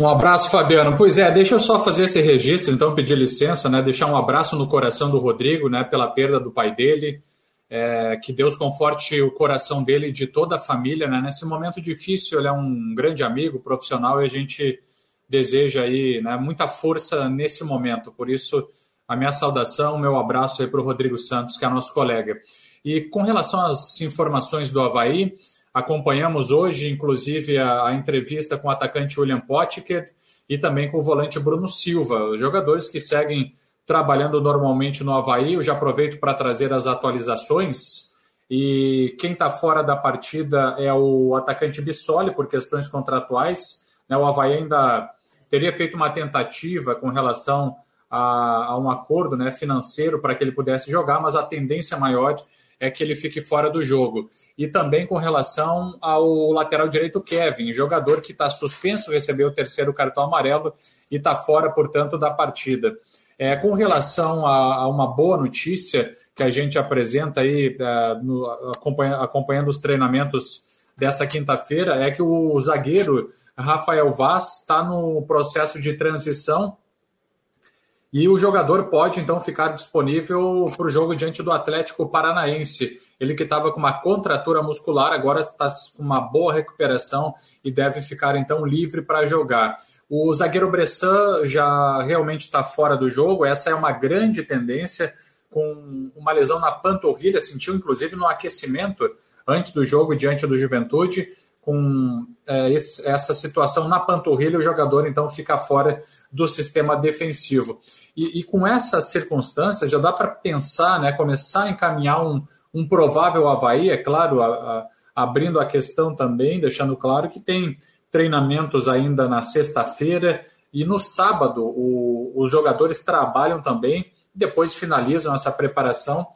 Um abraço, Fabiano. Pois é, deixa eu só fazer esse registro, então pedir licença, né? Deixar um abraço no coração do Rodrigo, né? Pela perda do pai dele. É, que Deus conforte o coração dele e de toda a família, né? Nesse momento difícil, ele é um grande amigo, profissional, e a gente deseja aí né, muita força nesse momento. Por isso, a minha saudação, meu abraço aí para o Rodrigo Santos, que é nosso colega. E com relação às informações do Havaí, Acompanhamos hoje, inclusive, a, a entrevista com o atacante William Potker e também com o volante Bruno Silva, os jogadores que seguem trabalhando normalmente no Havaí. Eu já aproveito para trazer as atualizações. E quem está fora da partida é o atacante Bissoli, por questões contratuais. Né? O Havaí ainda teria feito uma tentativa com relação a, a um acordo né, financeiro para que ele pudesse jogar, mas a tendência maior é que ele fique fora do jogo. E também com relação ao lateral direito Kevin, jogador que está suspenso, recebeu o terceiro cartão amarelo e está fora, portanto, da partida. É, com relação a, a, uma boa notícia que a gente apresenta aí, é, no, acompanha, acompanhando os treinamentos dessa quinta-feira, é que o zagueiro Rafael Vaz está no processo de transição e o jogador pode então ficar disponível para o jogo diante do Atlético Paranaense. Ele que estava com uma contratura muscular, agora está com uma boa recuperação e deve ficar então livre para jogar. O zagueiro Bressan já realmente está fora do jogo, essa é uma grande tendência, com uma lesão na panturrilha, sentiu inclusive no aquecimento antes do jogo diante do Juventude com é, esse, essa situação na panturrilha, o jogador então fica fora do sistema defensivo. E, e com essas circunstâncias, já dá para pensar, né, começar a encaminhar um, um provável Havaí, é claro, a, a, abrindo a questão também, deixando claro que tem treinamentos ainda na sexta-feira e no sábado o, os jogadores trabalham também, depois finalizam essa preparação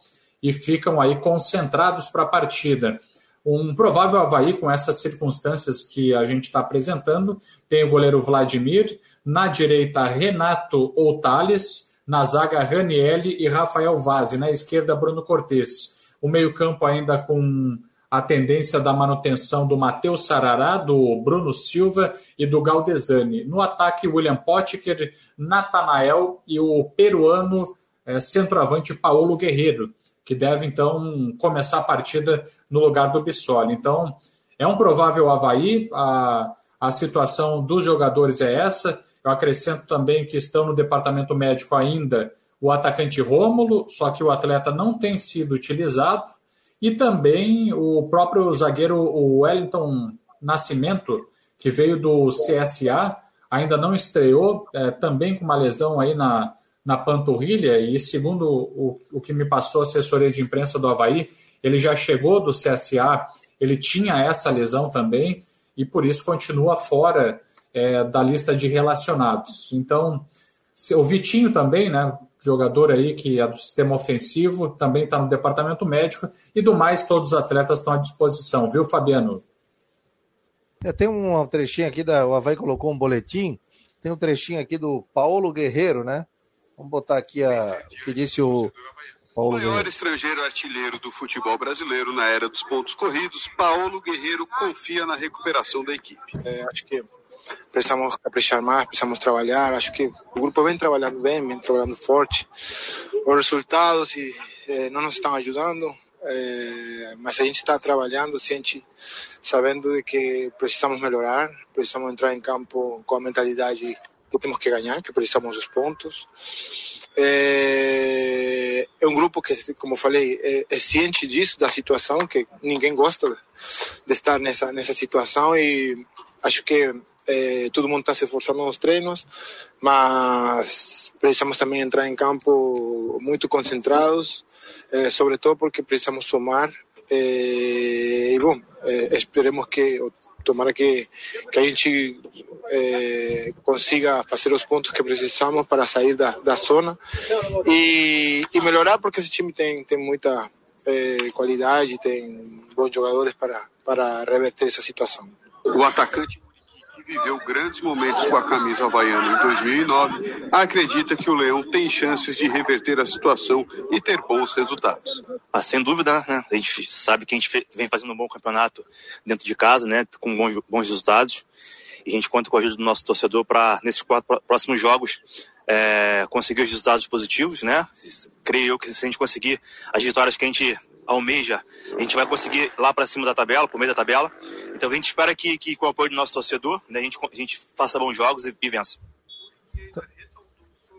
e ficam aí concentrados para a partida um provável Havaí com essas circunstâncias que a gente está apresentando. Tem o goleiro Vladimir, na direita Renato ou Thales, na zaga Ranielli e Rafael Vaz, na esquerda Bruno Cortes. O meio-campo ainda com a tendência da manutenção do Matheus Sarará, do Bruno Silva e do Galdesani. No ataque, William Potker, Natanael e o peruano é, centroavante Paulo Guerreiro que deve então começar a partida no lugar do Bissoli. Então, é um provável Havaí, a, a situação dos jogadores é essa. Eu acrescento também que estão no departamento médico ainda o atacante Rômulo, só que o atleta não tem sido utilizado, e também o próprio zagueiro o Wellington Nascimento, que veio do CSA, ainda não estreou, é, também com uma lesão aí na, na panturrilha, e segundo o, o que me passou a assessoria de imprensa do Havaí, ele já chegou do CSA, ele tinha essa lesão também, e por isso continua fora é, da lista de relacionados. Então, o Vitinho também, né, jogador aí que é do sistema ofensivo, também está no departamento médico, e do mais, todos os atletas estão à disposição, viu, Fabiano? É, tem um trechinho aqui, da, o Havaí colocou um boletim, tem um trechinho aqui do Paulo Guerreiro, né? Vamos botar aqui a, o que disse o Paulo. O maior Guerreiro. estrangeiro artilheiro do futebol brasileiro na era dos pontos corridos, Paulo Guerreiro confia na recuperação da equipe. É, acho que precisamos caprichar mais, precisamos trabalhar. Acho que o grupo vem trabalhando bem, vem trabalhando forte. Os resultados e, eh, não nos estão ajudando, eh, mas a gente está trabalhando, ciente, sabendo de que precisamos melhorar, precisamos entrar em campo com a mentalidade que temos que ganhar, que precisamos dos pontos. É, é um grupo que, como falei, é, é, ciente disso, da situação, que ninguém gosta de estar nessa, nessa situação e acho que é, todo mundo está se esforçando nos treinos, mas precisamos também entrar em campo muito concentrados, é, sobretudo porque precisamos somar. É, e, bom, é, esperemos que tomara que, que a gente é, consiga fazer os pontos que precisamos para sair da, da zona e, e melhorar, porque esse time tem, tem muita é, qualidade, tem bons jogadores para, para reverter essa situação. O atacante viveu grandes momentos com a camisa havaiana em 2009, acredita que o Leão tem chances de reverter a situação e ter bons resultados. Ah, sem dúvida, né? A gente sabe que a gente vem fazendo um bom campeonato dentro de casa, né? Com bons, bons resultados. E a gente conta com a ajuda do nosso torcedor para, nesses quatro próximos jogos, é, conseguir os resultados positivos, né? Creio eu que se a gente conseguir as vitórias que a gente almeja, a gente vai conseguir lá para cima da tabela, por meio da tabela. Então a gente espera que, que com o apoio do nosso torcedor, né, a, gente, a gente faça bons jogos e, e vença.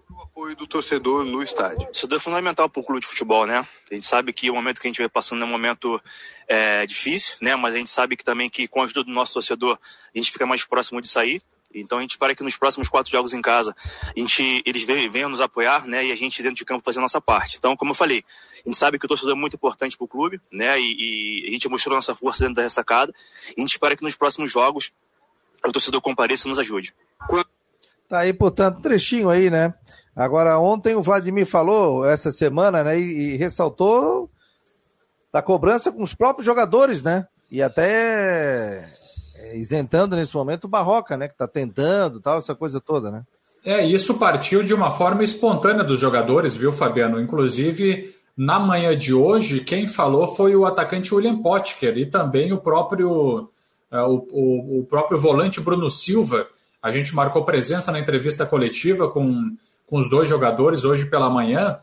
O apoio do torcedor no estádio. Isso é fundamental para o clube de futebol, né? A gente sabe que o momento que a gente vai passando é um momento é, difícil, né? Mas a gente sabe que também que com a ajuda do nosso torcedor a gente fica mais próximo de sair. Então a gente espera que nos próximos quatro jogos em casa a gente, eles venham nos apoiar, né? E a gente dentro de campo fazer a nossa parte. Então, como eu falei, a gente sabe que o torcedor é muito importante para o clube, né? E, e, a gente mostrou nossa força dentro da ressacada. A gente espera que nos próximos jogos o torcedor compareça e nos ajude. Tá aí, portanto, trechinho aí, né? Agora, ontem o Vladimir falou, essa semana, né, e, e ressaltou da cobrança com os próprios jogadores, né? E até isentando nesse momento o Barroca, né? Que está tentando, tal, essa coisa toda, né? É, isso partiu de uma forma espontânea dos jogadores, viu, Fabiano? Inclusive, na manhã de hoje, quem falou foi o atacante William Potker e também o próprio, é, o, o, o próprio volante Bruno Silva. A gente marcou presença na entrevista coletiva com, com os dois jogadores hoje pela manhã,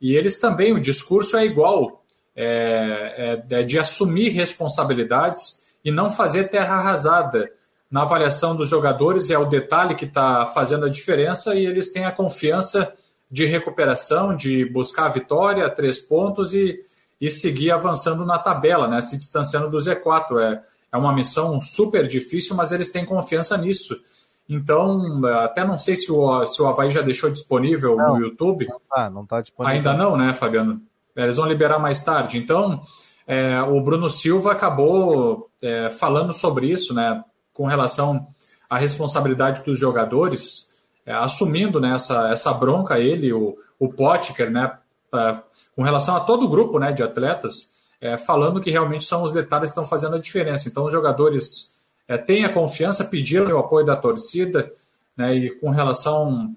e eles também, o discurso é igual é, é, é de assumir responsabilidades e não fazer terra arrasada. Na avaliação dos jogadores, é o detalhe que está fazendo a diferença e eles têm a confiança de recuperação, de buscar a vitória, três pontos e, e seguir avançando na tabela, né? se distanciando do Z4. É, é uma missão super difícil, mas eles têm confiança nisso. Então, até não sei se o, se o Havaí já deixou disponível não, no YouTube. Não está não tá disponível. Ainda não, né, Fabiano? Eles vão liberar mais tarde. Então, é, o Bruno Silva acabou é, falando sobre isso, né, com relação à responsabilidade dos jogadores, é, assumindo né, essa, essa bronca ele, o, o Potker, né, pra, com relação a todo o grupo né, de atletas, é, falando que realmente são os detalhes que estão fazendo a diferença. Então, os jogadores é, têm a confiança, pediram o apoio da torcida, né, e com relação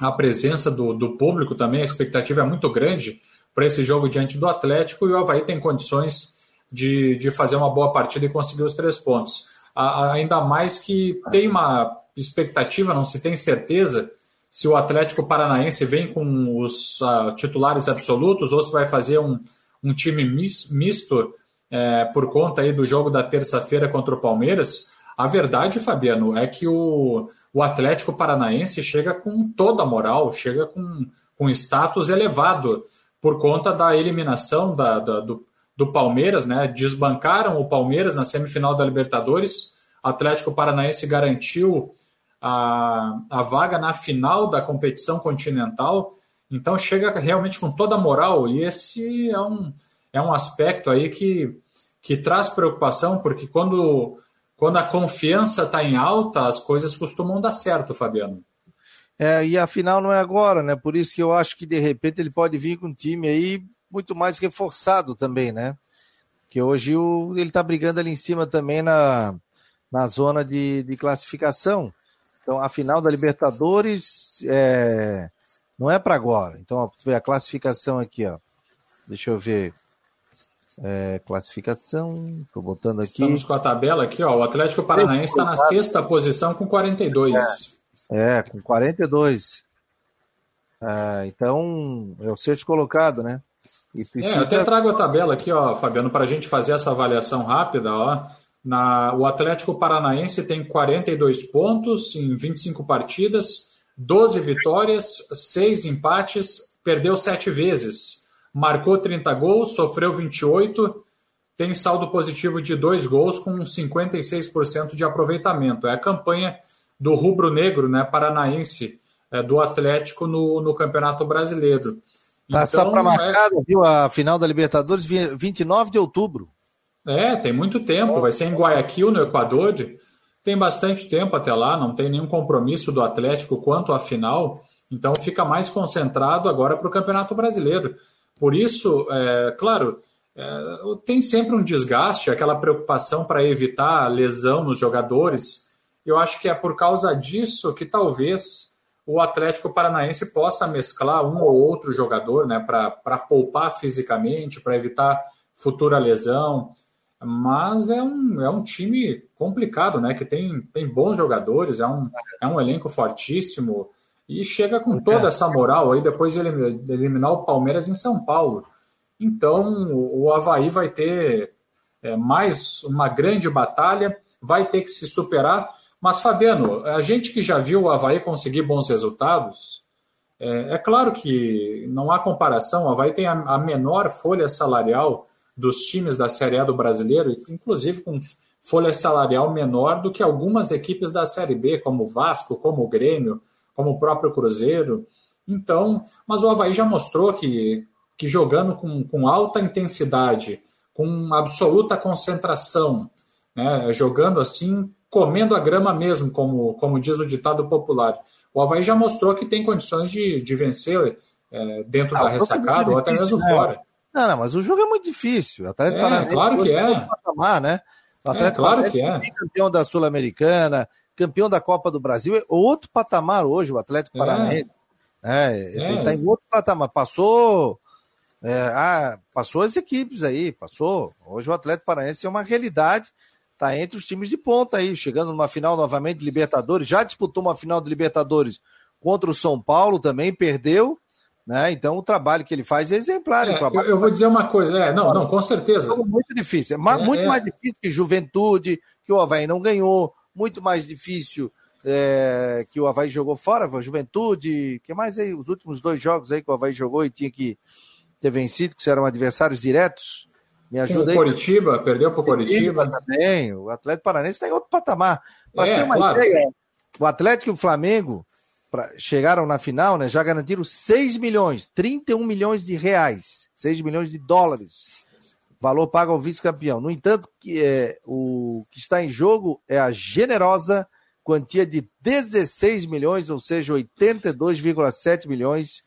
à presença do, do público também, a expectativa é muito grande para esse jogo diante do Atlético e o Havaí tem condições de, de fazer uma boa partida e conseguir os três pontos. A, ainda mais que tem uma expectativa, não se tem certeza se o Atlético Paranaense vem com os uh, titulares absolutos ou se vai fazer um, um time misto é, por conta aí do jogo da terça-feira contra o Palmeiras. A verdade, Fabiano, é que o, o Atlético Paranaense chega com toda a moral, chega com, com status elevado por conta da eliminação da, da, do, do Palmeiras, né? Desbancaram o Palmeiras na semifinal da Libertadores. Atlético Paranaense garantiu a, a vaga na final da competição continental. Então chega realmente com toda a moral, e esse é um, é um aspecto aí que, que traz preocupação, porque quando, quando a confiança está em alta, as coisas costumam dar certo, Fabiano. É, e a final não é agora, né? Por isso que eu acho que de repente ele pode vir com um time aí muito mais reforçado também, né? Que hoje o, ele tá brigando ali em cima também na, na zona de, de classificação. Então a final da Libertadores é, não é para agora. Então, ó, a classificação aqui, ó. Deixa eu ver. É, classificação, tô botando aqui. Estamos com a tabela aqui, ó. O Atlético Paranaense está na sexta posição com 42. É. É, com 42. Ah, então, é o sexto colocado, né? E precisa... É, eu até trago a tabela aqui, ó, Fabiano, para a gente fazer essa avaliação rápida. Ó. Na, o Atlético Paranaense tem 42 pontos em 25 partidas, 12 vitórias, 6 empates, perdeu 7 vezes, marcou 30 gols, sofreu 28, tem saldo positivo de 2 gols com 56% de aproveitamento. É a campanha do rubro-negro, né, paranaense, é, do Atlético no, no Campeonato Brasileiro. Tá então, só para marcar, é... viu, a final da Libertadores, 29 de outubro. É, tem muito tempo, vai ser em Guayaquil, no Equador, tem bastante tempo até lá, não tem nenhum compromisso do Atlético quanto à final, então fica mais concentrado agora para o Campeonato Brasileiro. Por isso, é, claro, é, tem sempre um desgaste, aquela preocupação para evitar lesão nos jogadores, eu acho que é por causa disso que talvez o Atlético Paranaense possa mesclar um ou outro jogador, né, para poupar fisicamente, para evitar futura lesão. Mas é um, é um time complicado, né? Que tem, tem bons jogadores, é um, é um elenco fortíssimo e chega com toda essa moral aí depois de eliminar o Palmeiras em São Paulo. Então o Havaí vai ter é, mais uma grande batalha, vai ter que se superar mas, Fabiano, a gente que já viu o Havaí conseguir bons resultados, é, é claro que não há comparação. O Havaí tem a, a, menor folha salarial dos times da Série A do brasileiro, inclusive com folha salarial menor do que algumas equipes da Série B, como o Vasco, como o Grêmio, como o próprio Cruzeiro. Então, mas o Havaí já mostrou que, que jogando com, com alta intensidade, com absoluta concentração, né, jogando assim comendo a grama mesmo, como, como diz o ditado popular. o Havaí já mostrou que tem condições de, de vencer é, dentro ah, da ressacada ou até mesmo né? fora. Não, não, mas o jogo é muito difícil. Atlético é, claro que é. Patamar, né? O é, Atlético é, claro que é. campeão da Sul-Americana, campeão da Copa do Brasil, é outro patamar hoje, o Atlético é. Paranaense. É, ele está em outro patamar. Passou. É, ah, passou as equipes aí, passou. Hoje o Atlético Paranaense é uma realidade, está entre os times de ponta aí, chegando numa final novamente de Libertadores, já disputou uma final de Libertadores contra o São Paulo também, perdeu, né? Então o trabalho que ele faz é exemplar. É, eu, eu, vou dizer uma coisa, é, não, não, com certeza. É muito difícil, é, é muito é. mais difícil que Juventude, que o Havaí não ganhou, muito mais difícil é, que o Havaí jogou fora, a Juventude, que mais aí, os últimos dois jogos aí que o Havaí jogou e tinha que ter vencido, que eram adversários diretos. Me ajuda aí. Coritiba, perdeu para o Coritiba. Também, o Atlético Paranense está em outro patamar. Mas é, tem uma claro. ideia, o Atlético e o Flamengo pra, chegaram na final, né, já garantiram 6 milhões, 31 milhões de reais, 6 milhões de dólares. Valor pago ao vice-campeão. No entanto, que, é, o que está em jogo é a generosa quantia de 16 milhões, ou seja, 82,7 milhões,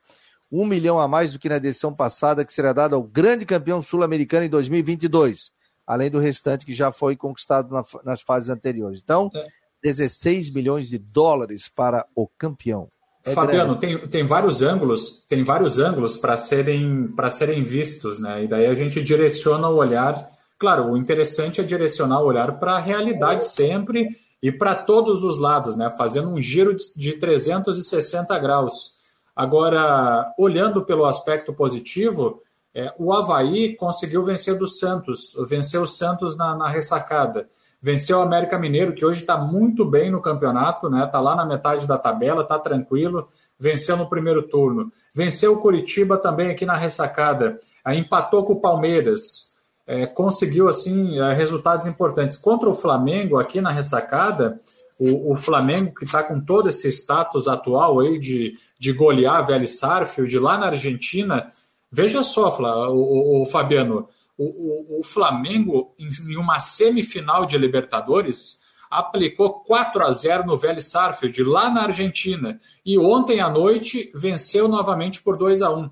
um milhão a mais do que na edição passada, que será dado ao grande campeão sul-americano em 2022, além do restante que já foi conquistado na, nas fases anteriores. Então, é. 16 milhões de dólares para o campeão. É Fabiano, tem, tem vários ângulos, tem vários ângulos para serem para serem vistos, né? E daí a gente direciona o olhar. Claro, o interessante é direcionar o olhar para a realidade sempre e para todos os lados, né? Fazendo um giro de, de 360 graus. Agora, olhando pelo aspecto positivo, é, o Havaí conseguiu vencer do Santos, venceu o Santos na, na ressacada venceu o América Mineiro, que hoje está muito bem no campeonato, né? Está lá na metade da tabela, está tranquilo, venceu no primeiro turno. Venceu o Curitiba também aqui na ressacada, aí empatou com o Palmeiras, é, conseguiu assim é, resultados importantes. Contra o Flamengo aqui na ressacada, o, o Flamengo que está com todo esse status atual aí de, de golear Vélez Sarfield lá na Argentina, veja só, o, o, o Fabiano, o, o, Flamengo, em, uma semifinal de Libertadores, aplicou 4 a 0 no Vélez Sarfield, lá na Argentina. E ontem à noite venceu novamente por 2 a 1 uh,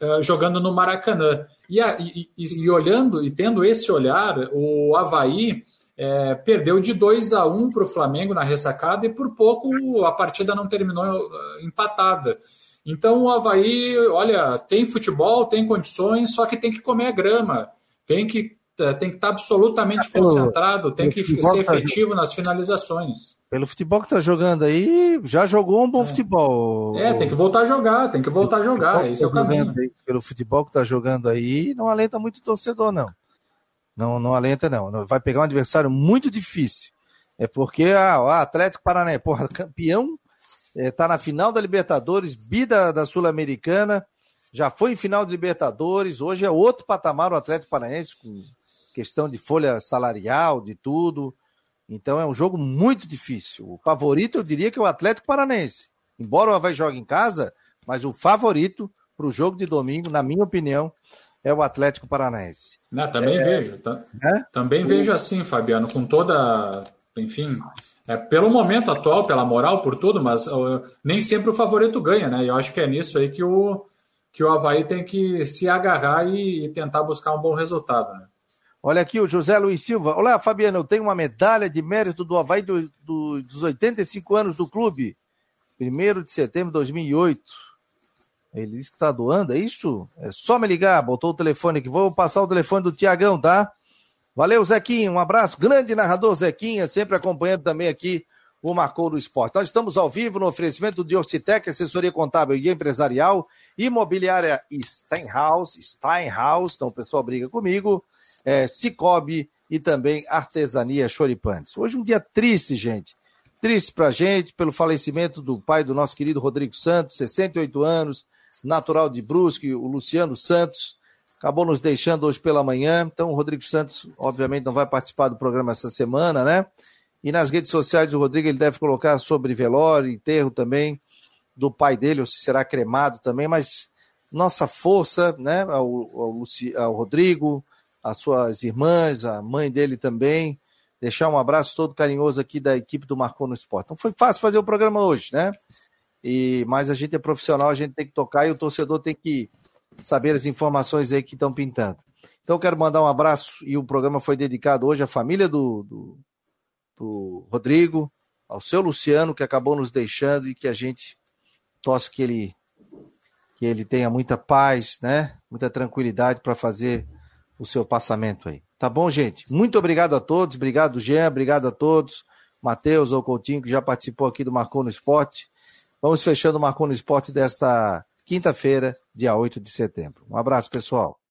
eh, jogando no Maracanã. E, a, e, e, olhando e tendo esse olhar, o Havaí é, perdeu de 2 a 1 para o Flamengo na ressacada e por pouco a partida não terminou uh, empatada. Então o Havaí, olha, tem futebol, tem condições, só que tem que comer a grama, tem que eh, tem que estar absolutamente pelo, concentrado, tem que ser tá efetivo nas finalizações. Pelo futebol que está jogando aí, já jogou um bom é. futebol. É, tem que voltar a jogar, tem que voltar a jogar, esse é o tá caminho. Aí, pelo futebol que está jogando aí, não alenta muito o torcedor, não. Não, não alenta, não. Vai pegar um adversário muito difícil. É porque ah, o Atlético Paranaense, porra, campeão está é, na final da Libertadores, bida da Sul-Americana, já foi em final de Libertadores, hoje é outro patamar o Atlético Paranaense, com questão de folha salarial, de tudo. Então é um jogo muito difícil. O favorito eu diria que é o Atlético Paranaense. Embora o Havaí jogue em casa, mas o favorito para o jogo de domingo, na minha opinião, é o Atlético Paranaense. Não, também é... vejo. Tá? É? Também vejo assim, Fabiano, com toda, enfim, é, pelo momento atual, pela moral, por tudo, mas uh, nem sempre o favorito ganha, né? E eu acho que é nisso aí que o, que o Havaí tem que se agarrar e, e tentar buscar um bom resultado, né? Olha aqui o José Luiz Silva. Olá, Fabiano, eu tenho uma medalha de mérito do Havaí do, do, dos 85 anos do clube. 1 de setembro de 2008. Ele disse que está doando, é isso? É só me ligar, botou o telefone aqui. Vou passar o telefone do Tiagão, tá? Valeu, Zequinha. Um abraço. Grande narrador Zequinha, sempre acompanhando também aqui o Marcou no Esporte. Nós estamos ao vivo no oferecimento de Orcitec, assessoria contábil e empresarial, imobiliária Steinhaus, Steinhaus, então o pessoal briga comigo, é, Cicobi e também Artesania Choripantes. Hoje um dia triste, gente. Triste pra gente pelo falecimento do pai do nosso querido Rodrigo Santos, 68 anos, natural de Brusque, o Luciano Santos acabou nos deixando hoje pela manhã. Então, o Rodrigo Santos, obviamente, não vai participar do programa essa semana, né? E nas redes sociais o Rodrigo ele deve colocar sobre velório, enterro também do pai dele, ou se será cremado também, mas nossa força, né, ao, ao, ao Rodrigo, as suas irmãs, a mãe dele também. Deixar um abraço todo carinhoso aqui da equipe do Marcou no Esporte. Então foi fácil fazer o programa hoje, né? E, mas a gente é profissional, a gente tem que tocar e o torcedor tem que saber as informações aí que estão pintando. Então quero mandar um abraço e o programa foi dedicado hoje à família do, do, do Rodrigo, ao seu Luciano, que acabou nos deixando e que a gente torce que ele, que ele tenha muita paz, né? Muita tranquilidade para fazer o seu passamento aí. Tá bom, gente? Muito obrigado a todos. Obrigado, Jean. Obrigado a todos. Matheus ou Coutinho, que já participou aqui do Marcou no Esporte. Vamos fechando o Marcou no Esporte desta quinta-feira, dia 8 de setembro. Um abraço, pessoal.